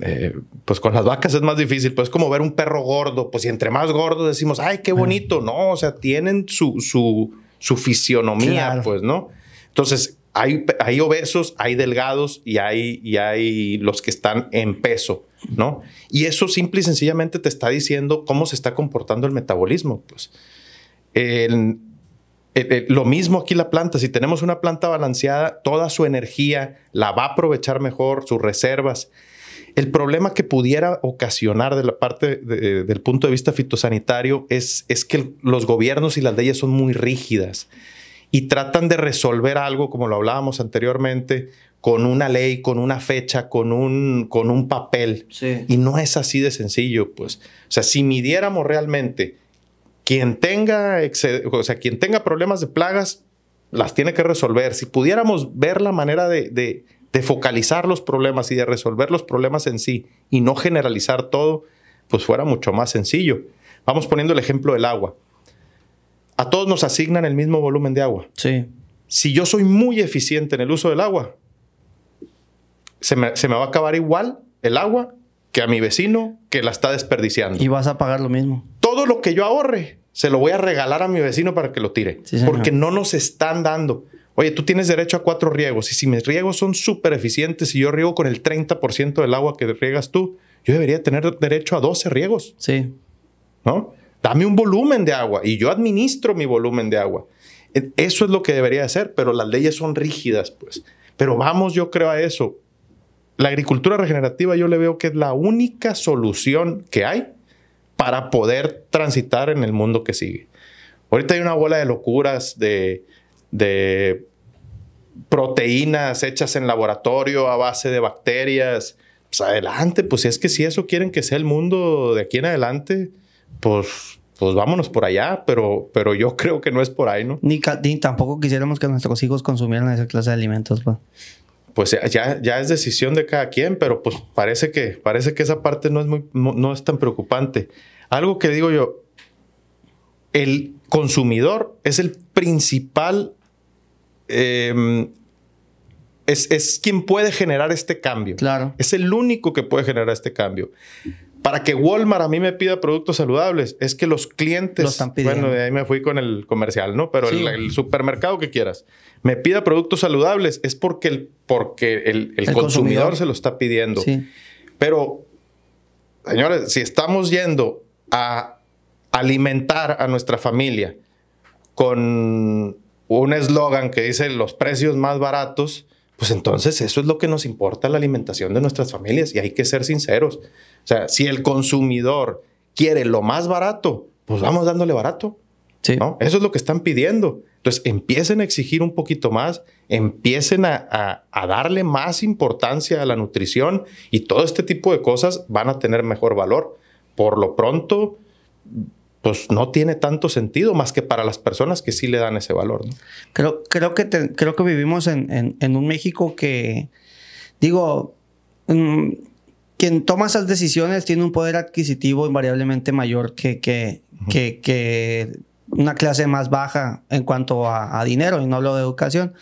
eh, pues con las vacas es más difícil, pues es como ver un perro gordo, pues y entre más gordo decimos, ay, qué bonito, no, o sea, tienen su, su, su fisionomía, claro. pues, ¿no? Entonces, hay, hay obesos, hay delgados y hay, y hay los que están en peso, ¿no? Y eso simple y sencillamente te está diciendo cómo se está comportando el metabolismo, pues. El, lo mismo aquí la planta, si tenemos una planta balanceada, toda su energía la va a aprovechar mejor, sus reservas. El problema que pudiera ocasionar de la parte de, del punto de vista fitosanitario es, es que los gobiernos y las leyes son muy rígidas y tratan de resolver algo, como lo hablábamos anteriormente, con una ley, con una fecha, con un, con un papel. Sí. Y no es así de sencillo, pues. O sea, si midiéramos realmente quien tenga, o sea, quien tenga problemas de plagas, las tiene que resolver. Si pudiéramos ver la manera de, de, de, focalizar los problemas y de resolver los problemas en sí y no generalizar todo, pues fuera mucho más sencillo. Vamos poniendo el ejemplo del agua. A todos nos asignan el mismo volumen de agua. Sí. Si yo soy muy eficiente en el uso del agua, se me, se me va a acabar igual el agua que a mi vecino que la está desperdiciando. Y vas a pagar lo mismo. Todo lo que yo ahorre se lo voy a regalar a mi vecino para que lo tire. Sí, porque no nos están dando. Oye, tú tienes derecho a cuatro riegos y si mis riegos son súper eficientes y yo riego con el 30% del agua que riegas tú, yo debería tener derecho a 12 riegos. Sí. ¿No? Dame un volumen de agua y yo administro mi volumen de agua. E, eso es lo que debería hacer, pero las leyes son rígidas, pues. Pero vamos, yo creo a eso. La agricultura regenerativa yo le veo que es la única solución que hay para poder transitar en el mundo que sigue. Ahorita hay una bola de locuras de, de proteínas hechas en laboratorio a base de bacterias. Pues adelante, pues es que si eso quieren que sea el mundo de aquí en adelante, pues, pues vámonos por allá, pero, pero yo creo que no es por ahí, ¿no? Ni, ni tampoco quisiéramos que nuestros hijos consumieran esa clase de alimentos, pues pues ya, ya es decisión de cada quien, pero pues parece que, parece que esa parte no es, muy, no, no es tan preocupante. Algo que digo yo, el consumidor es el principal em, es, es, quien puede generar este cambio. Claro. Es el único que puede generar este cambio. Para que Walmart a mí me pida productos saludables, es que los clientes. Lo están pidiendo. bueno, de ahí me fui con el comercial, ¿no? Pero el, el, supermercado que quieras me pida productos saludables, es porque el, porque el, el, el consumidor, consumidor, se lo está pidiendo. Sí. Pero, señores, si estamos yendo a alimentar a nuestra familia con un eslogan que dice los precios más baratos, pues entonces eso es lo que nos importa la alimentación de nuestras familias y hay que ser sinceros. O sea, si el consumidor quiere lo más barato, pues vamos dándole barato. Sí. ¿no? Eso es lo que están pidiendo. Entonces empiecen a exigir un poquito más, empiecen a, a, a, darle más importancia a la nutrición y todo este tipo de cosas van a tener mejor valor. Por lo pronto, pues no tiene tanto sentido más que para las personas que sí le dan ese valor. ¿no? Creo, creo, que te, creo que vivimos en, en, en, un México que, digo, mmm, quien toma esas decisiones tiene un poder adquisitivo invariablemente mayor que, que, uh -huh. que, que una clase más baja en cuanto a, a, dinero, y no hablo de educación.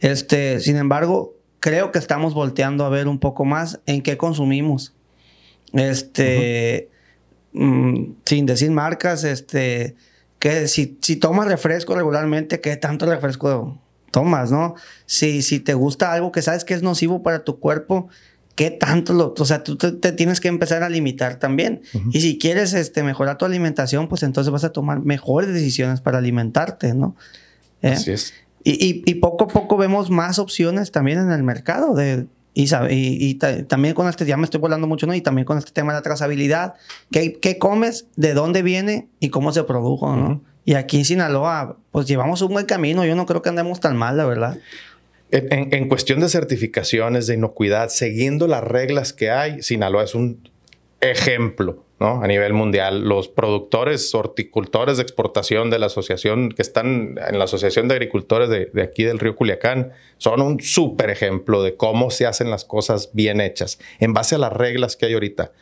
Este, sin embargo, creo que estamos volteando a ver un poco más en qué consumimos. Este. Mmm, sin decir marcas, este, que si, si tomas refresco regularmente, ¿qué tanto refresco tomas, no? Si, si te gusta algo que sabes que es nocivo para tu cuerpo, ¿qué tanto lo, o sea, tú te, te, tienes que empezar a limitar también. Uh -huh. Y si quieres este, mejorar tu alimentación, pues entonces vas a tomar mejores decisiones para alimentarte, ¿no? ¿Eh? Así es. Y, y, y, poco a poco vemos más opciones también en el mercado de, y, sabe, y, y también con este, ya me estoy volando mucho, ¿no? Y también con este tema de la trazabilidad. ¿Qué, qué comes? ¿De dónde viene? ¿Y cómo se produjo, no? Uh -huh. Y aquí en Sinaloa, pues llevamos un buen camino. Yo no creo que andemos tan mal, la verdad. En, en, cuestión de certificaciones de inocuidad, siguiendo las reglas que hay, Sinaloa es un ejemplo ¿no? a nivel mundial. Los productores, horticultores de exportación de la asociación, que están en la Asociación de Agricultores de, de aquí del río Culiacán, son un súper ejemplo de cómo se hacen las cosas bien hechas, en base a las reglas que hay ahorita.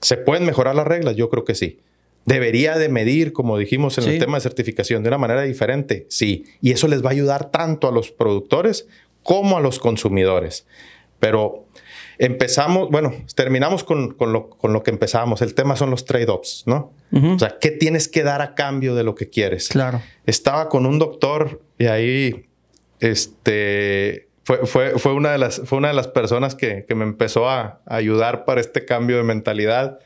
¿Se pueden mejorar las reglas? Yo creo que sí. ¿Debería de medir, como dijimos en sí. el tema de certificación, de una manera diferente? Sí. Y eso les va a ayudar tanto a los productores como a los consumidores. Pero empezamos, bueno, terminamos con, con, lo, con lo, que empezamos. El tema son los trade-offs, ¿no? Uh -huh. O sea, ¿qué tienes que dar a cambio de lo que quieres? Claro. Estaba con un doctor y ahí, este, fue, fue, fue, una, de las, fue una de las personas que, que me empezó a, a ayudar para este cambio de mentalidad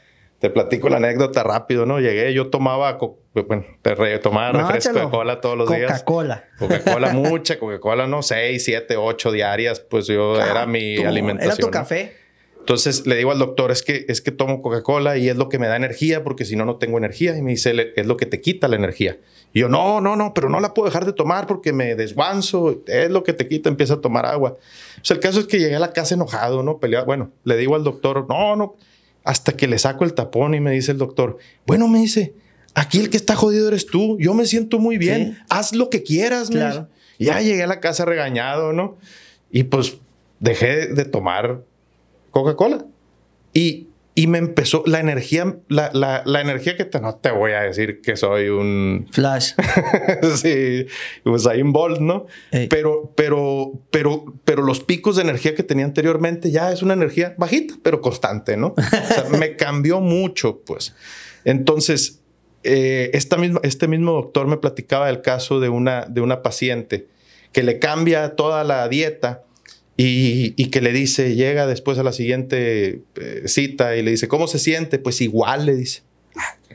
te platico la anécdota rápido, ¿no? Llegué, yo tomaba, bueno, tomaba no, refresco de cola todos los Coca días. Coca-Cola. Coca-Cola, mucha Coca-Cola, ¿no? Seis, siete, ocho diarias, pues yo claro, era mi alimentación. Era tu ¿no? café. Entonces le digo al doctor, es que, es que tomo Coca-Cola y es lo que me da energía, porque si no, no tengo energía. Y me dice, es lo que te quita la energía. Y yo, no, no, no, pero no la puedo dejar de tomar porque me desguanzo, es lo que te quita, empieza a tomar agua. O sea, el caso es que llegué a la casa enojado, ¿no? Peleado. Bueno, le digo al doctor, no, no, hasta que le saco el tapón y me dice el doctor, bueno, me dice, aquí el que está jodido eres tú, yo me siento muy bien, sí. haz lo que quieras. Claro. Y ya llegué a la casa regañado, ¿no? Y pues dejé de tomar Coca-Cola. Y, y me empezó la energía, la, la, la, energía que te, no te voy a decir que soy un... Flash. sí, Usain Bolt, ¿no? Pero, pero, pero, pero los picos de energía que tenía anteriormente ya es una energía bajita, pero constante, ¿no? O sea, me cambió mucho, pues. Entonces, eh, esta misma, este mismo doctor me platicaba del caso de una, de una paciente que le cambia toda la dieta y, y, que le dice, llega después a la siguiente eh, cita y le dice, ¿cómo se siente? Pues igual, le dice.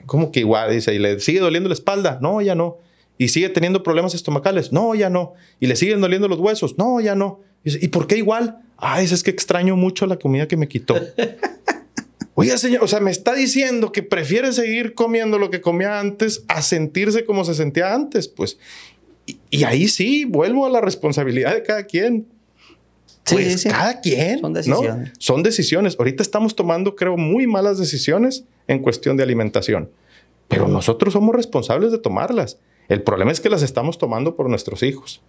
¿Cómo que igual? Dice, ¿y le sigue doliendo la espalda? No, ya no. ¿Y sigue teniendo problemas estomacales? No, ya no. ¿Y le siguen doliendo los huesos? No, ya no. Dice, ¿y por qué igual? Ah, es que extraño mucho la comida que me quitó. Oiga, señor, o sea, me está diciendo que prefiere seguir comiendo lo que comía antes a sentirse como se sentía antes, pues. Y, y ahí sí, vuelvo a la responsabilidad de cada quien. Pues sí, sí. cada quien. Son decisiones. ¿no? Son decisiones. Ahorita estamos tomando, creo, muy malas decisiones en cuestión de alimentación. Pero nosotros somos responsables de tomarlas. El problema es que las estamos tomando por nuestros hijos.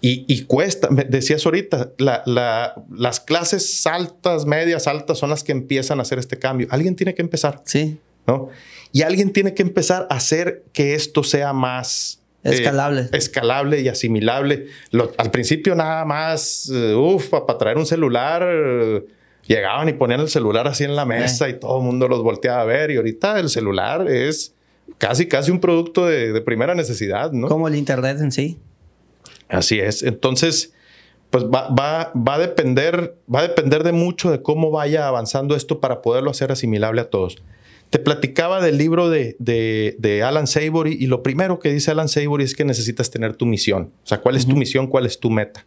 Y, y cuesta, decías ahorita, la, la, las clases altas, medias, altas son las que empiezan a hacer este cambio. Alguien tiene que empezar. Sí. ¿no? Y alguien tiene que empezar a hacer que esto sea más Escalable. escalable y asimilable. al principio nada más, uff, para traer un celular, llegaban y ponían el celular así en la mesa y todo el mundo los volteaba a ver. Y ahorita el celular es casi, casi un producto de, de primera necesidad, ¿no? Como el Internet en sí. Así es. Entonces, pues va, va, va, a depender, va a depender de mucho de cómo vaya avanzando esto para poderlo hacer asimilable a todos. Te platicaba del libro de, de, Alan Savory y lo primero que dice Alan Savory es que necesitas tener tu misión. O sea, ¿cuál es tu misión? ¿Cuál es tu meta?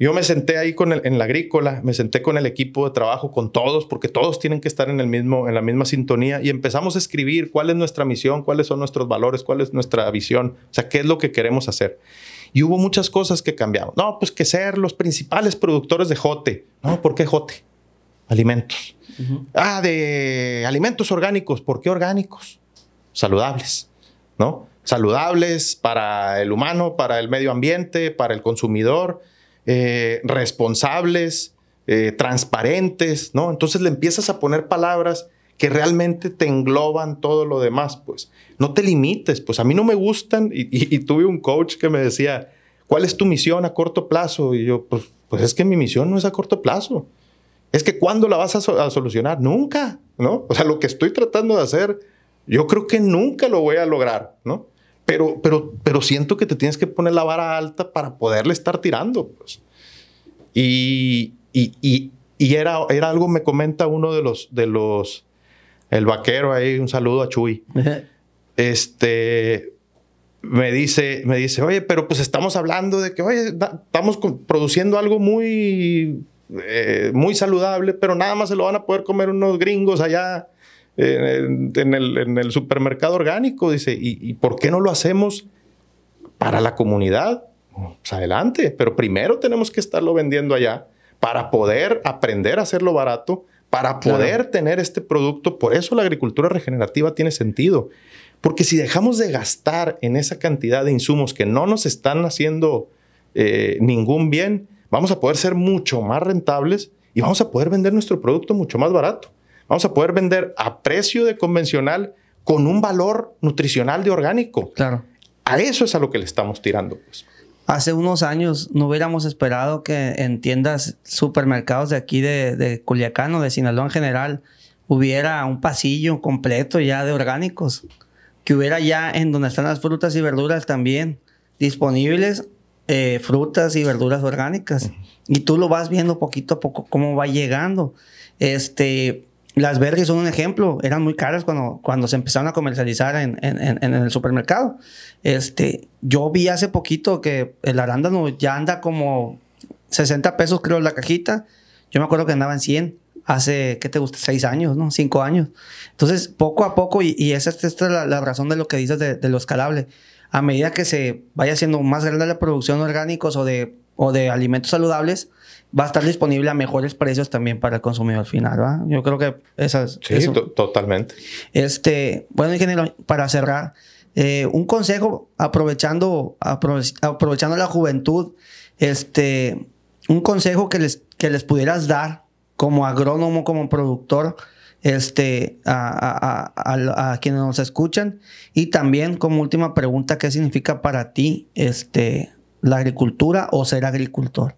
Yo me senté ahí con en la agrícola, me senté con el equipo de trabajo, con todos, porque todos tienen que estar en, el mismo, en la misma sintonía y empezamos a escribir cuál es nuestra misión, cuáles son nuestros valores, cuál es nuestra visión, o sea, qué es lo que queremos hacer. Y hubo muchas cosas que cambiamos. No, pues que ser los principales productores de jote. No, ¿por qué jote? Alimentos. Ah, de alimentos orgánicos. ¿Por qué orgánicos? Saludables, ¿no? Saludables para el humano, para el medio ambiente, para el consumidor, eh, responsables, eh, transparentes, ¿no? Entonces le empiezas a poner palabras que realmente te engloban todo lo demás, pues. No te limites, pues a mí no me gustan y, tuve un coach que me decía, ¿cuál es tu misión a corto plazo? Y yo, pues, pues es que mi misión no es a corto plazo. Es que ¿cuándo la vas a, solucionar? Nunca, ¿no? O sea, lo que estoy tratando de hacer, yo creo que nunca lo voy a lograr, ¿no? Pero, pero, pero siento que te tienes que poner la vara alta para poderle estar tirando, pues. Y, y, y, y era, era algo, me comenta uno de los, de los el vaquero ahí, un saludo a Chuy. este me dice, me dice, oye, pero pues estamos hablando de que, oye, estamos produciendo algo muy, eh, muy saludable, pero nada más se lo van a poder comer unos gringos allá en, el, supermercado orgánico. Dice, ¿y, por qué no lo hacemos para la comunidad? Pues adelante, pero primero tenemos que estarlo vendiendo allá para poder aprender a hacerlo barato para poder tener este producto. Por eso la agricultura regenerativa tiene sentido. Porque si dejamos de gastar en esa cantidad de insumos que no nos están haciendo eh, ningún bien, vamos a poder ser mucho más rentables y vamos a poder vender nuestro producto mucho más barato. Vamos a poder vender a precio de convencional con un valor nutricional de orgánico. Claro. A eso es a lo que le estamos tirando. Pues hace unos años no hubiéramos esperado que en tiendas, supermercados de aquí de, de Culiacán o de Sinaloa en general, hubiera un pasillo completo ya de orgánicos. Que hubiera ya en donde están las frutas y verduras también disponibles eh, frutas y verduras orgánicas. Y tú lo vas viendo poquito a poco cómo va llegando. Este, las berries son un ejemplo, eran muy caras cuando, cuando se empezaron a comercializar en, en, el supermercado. Este, yo vi hace poquito que el arándano ya anda como 60 pesos, creo, la cajita. Yo me acuerdo que andaba en 100 hace, ¿qué te gusta? 6 años, ¿no? 5 años. Entonces, poco a poco, y, esa, esta es la, razón de lo que dices de, de lo escalable. A medida que se vaya haciendo más grande la producción de orgánicos o de, o de alimentos saludables, va a estar disponible a mejores precios también para el consumidor final, ¿va? Yo creo que esas... Sí, totalmente. Este, bueno, ingeniero, para cerrar, eh, un consejo, aprovechando, aprovechando la juventud, este, un consejo que les, que les pudieras dar como agrónomo, como productor, este, a, a, a, quienes nos escuchan. Y también como última pregunta, ¿qué significa para ti este, la agricultura o ser agricultor?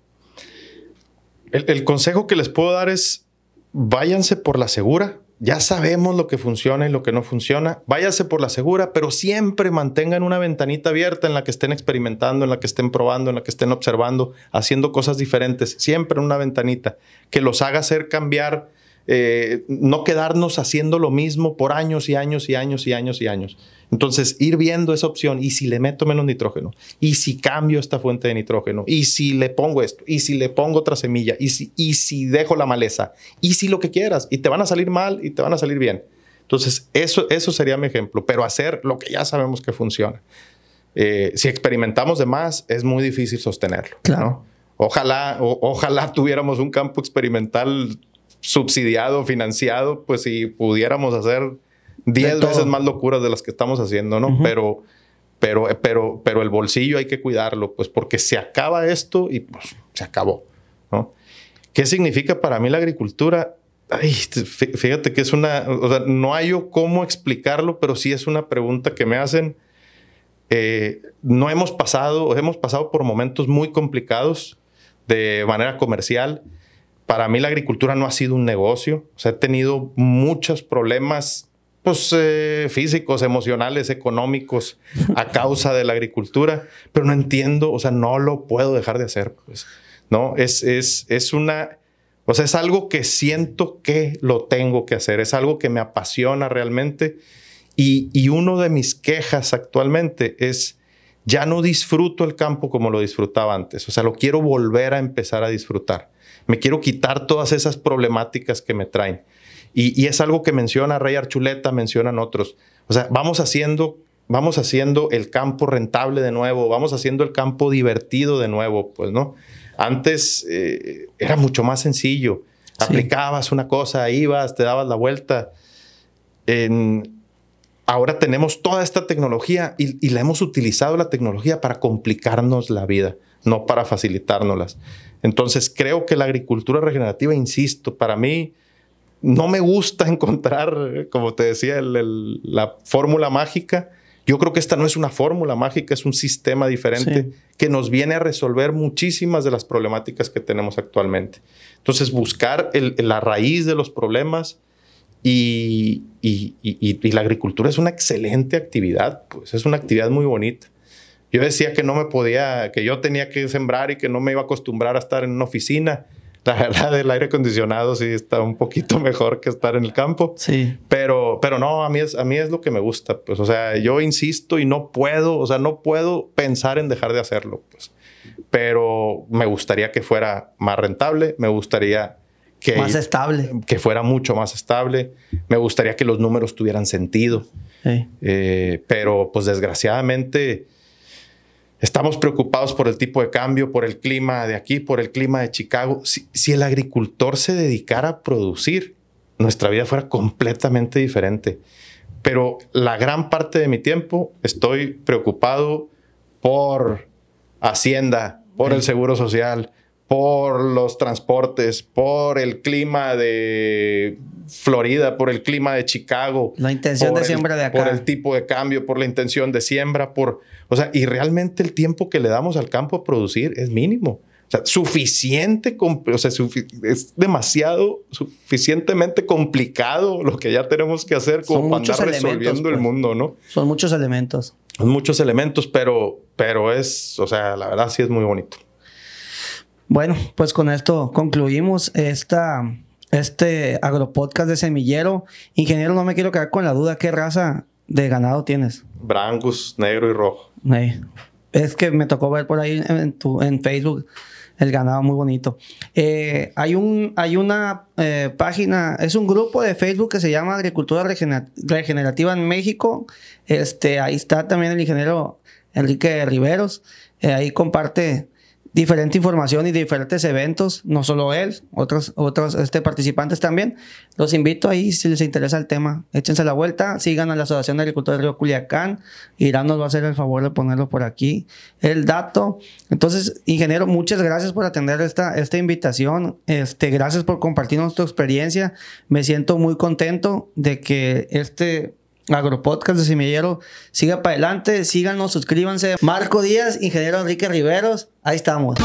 El, consejo que les puedo dar es váyanse por la segura. Ya sabemos lo que funciona y lo que no funciona. Váyanse por la segura, pero siempre mantengan una ventanita abierta en la que estén experimentando, en la que estén probando, en la que estén observando, haciendo cosas diferentes. Siempre una ventanita que los haga hacer cambiar eh, no quedarnos haciendo lo mismo por años y años y años y años y años. Entonces, ir viendo esa opción y si le meto menos nitrógeno, y si cambio esta fuente de nitrógeno, y si le pongo esto, y si le pongo otra semilla, y si, y si dejo la maleza, y si lo que quieras, y te van a salir mal y te van a salir bien. Entonces, eso, eso sería mi ejemplo, pero hacer lo que ya sabemos que funciona. Eh, si experimentamos de más, es muy difícil sostenerlo. Claro. Ojalá, ojalá tuviéramos un campo experimental subsidiado, financiado, pues si pudiéramos hacer 10 veces más locuras de las que estamos haciendo, ¿no? Pero pero, pero, pero el bolsillo hay que cuidarlo, pues porque se acaba esto y pues se acabó, ¿no? ¿Qué significa para mí la agricultura? Ay, fíjate que es una, o sea, no hay yo cómo explicarlo, pero sí es una pregunta que me hacen. eh, no hemos pasado, hemos pasado por momentos muy complicados de manera comercial. Para mí la agricultura no ha sido un negocio, o sea, he tenido muchos problemas pues, eh, físicos, emocionales, económicos a causa de la agricultura, pero no entiendo, o sea, no lo puedo dejar de hacer, pues, ¿no? Es, es, es una, o sea, es algo que siento que lo tengo que hacer, es algo que me apasiona realmente y, y uno de mis quejas actualmente es, ya no disfruto el campo como lo disfrutaba antes, o sea, lo quiero volver a empezar a disfrutar. Me quiero quitar todas esas problemáticas que me traen. Y, es algo que menciona Rey Archuleta, mencionan otros. O sea, vamos haciendo, vamos haciendo el campo rentable de nuevo, vamos haciendo el campo divertido de nuevo, pues, ¿no? Antes eh, era mucho más sencillo. Aplicabas una cosa, ibas, te dabas la vuelta. ahora tenemos toda esta tecnología y, y, la hemos utilizado la tecnología para complicarnos la vida, no para facilitárnoslas. Entonces creo que la agricultura regenerativa, insisto, para mí no me gusta encontrar, como te decía, la fórmula mágica. Yo creo que esta no es una fórmula mágica, es un sistema diferente que nos viene a resolver muchísimas de las problemáticas que tenemos actualmente. Entonces, buscar la raíz de los problemas y, la agricultura es una excelente actividad, pues es una actividad muy bonita. Yo decía que no me podía, que yo tenía que sembrar y que no me iba a acostumbrar a estar en una oficina la verdad, el aire acondicionado sí está un poquito mejor que estar en el campo. Sí. Pero, pero no, a mí, es, a mí es lo que me gusta. Pues, o sea, yo insisto y no puedo, o sea, no puedo pensar en dejar de hacerlo. Pues. Pero me gustaría que fuera más rentable, me gustaría que... Más estable. Que fuera mucho más estable. Me gustaría que los números tuvieran sentido. Sí. Eh, pero, pues, desgraciadamente Estamos preocupados por el tipo de cambio, por el clima de aquí, por el clima de Chicago. Si, el agricultor se dedicara a producir, nuestra vida fuera completamente diferente. Pero la gran parte de mi tiempo estoy preocupado por Hacienda, por el Seguro Social, por los transportes, por el clima de Florida, por el clima de Chicago. La intención de siembra de acá. Por el tipo de cambio, por la intención de siembra, por o sea, y realmente el tiempo que le damos al campo a producir es mínimo. O sea, suficiente, o sea, es demasiado, suficientemente complicado lo que ya tenemos que hacer como para andar resolviendo el pues. mundo, ¿no? Son muchos elementos. Son muchos elementos, pero, pero es, o sea, la verdad sí es muy bonito. Bueno, pues con esto concluimos esta, este agropodcast de semillero. Ingeniero, no me quiero quedar con la duda, ¿qué raza de ganado tienes? Brangus, negro y rojo. Es que me tocó ver por ahí en, tu, en Facebook el ganado muy bonito. Eh, hay, un, hay una eh, página, es un grupo de Facebook que se llama Agricultura Regenerativa en México. Este, ahí está también el ingeniero Enrique Riveros. Eh, ahí comparte diferente información y diferentes eventos, no solo él, otros, otros este, participantes también. Los invito ahí si les interesa el tema. Échense la vuelta, sigan a la Asociación de Agricultura del Río Culiacán. Irán nos va a hacer el favor de ponerlo por aquí. El dato. Entonces, ingeniero, muchas gracias por atender esta, esta invitación. Este, gracias por compartirnos tu experiencia. Me siento muy contento de que este Agropodcast de Semillero. Siga para adelante, síganos, suscríbanse. Marco Díaz, ingeniero Enrique Riveros, ahí estamos.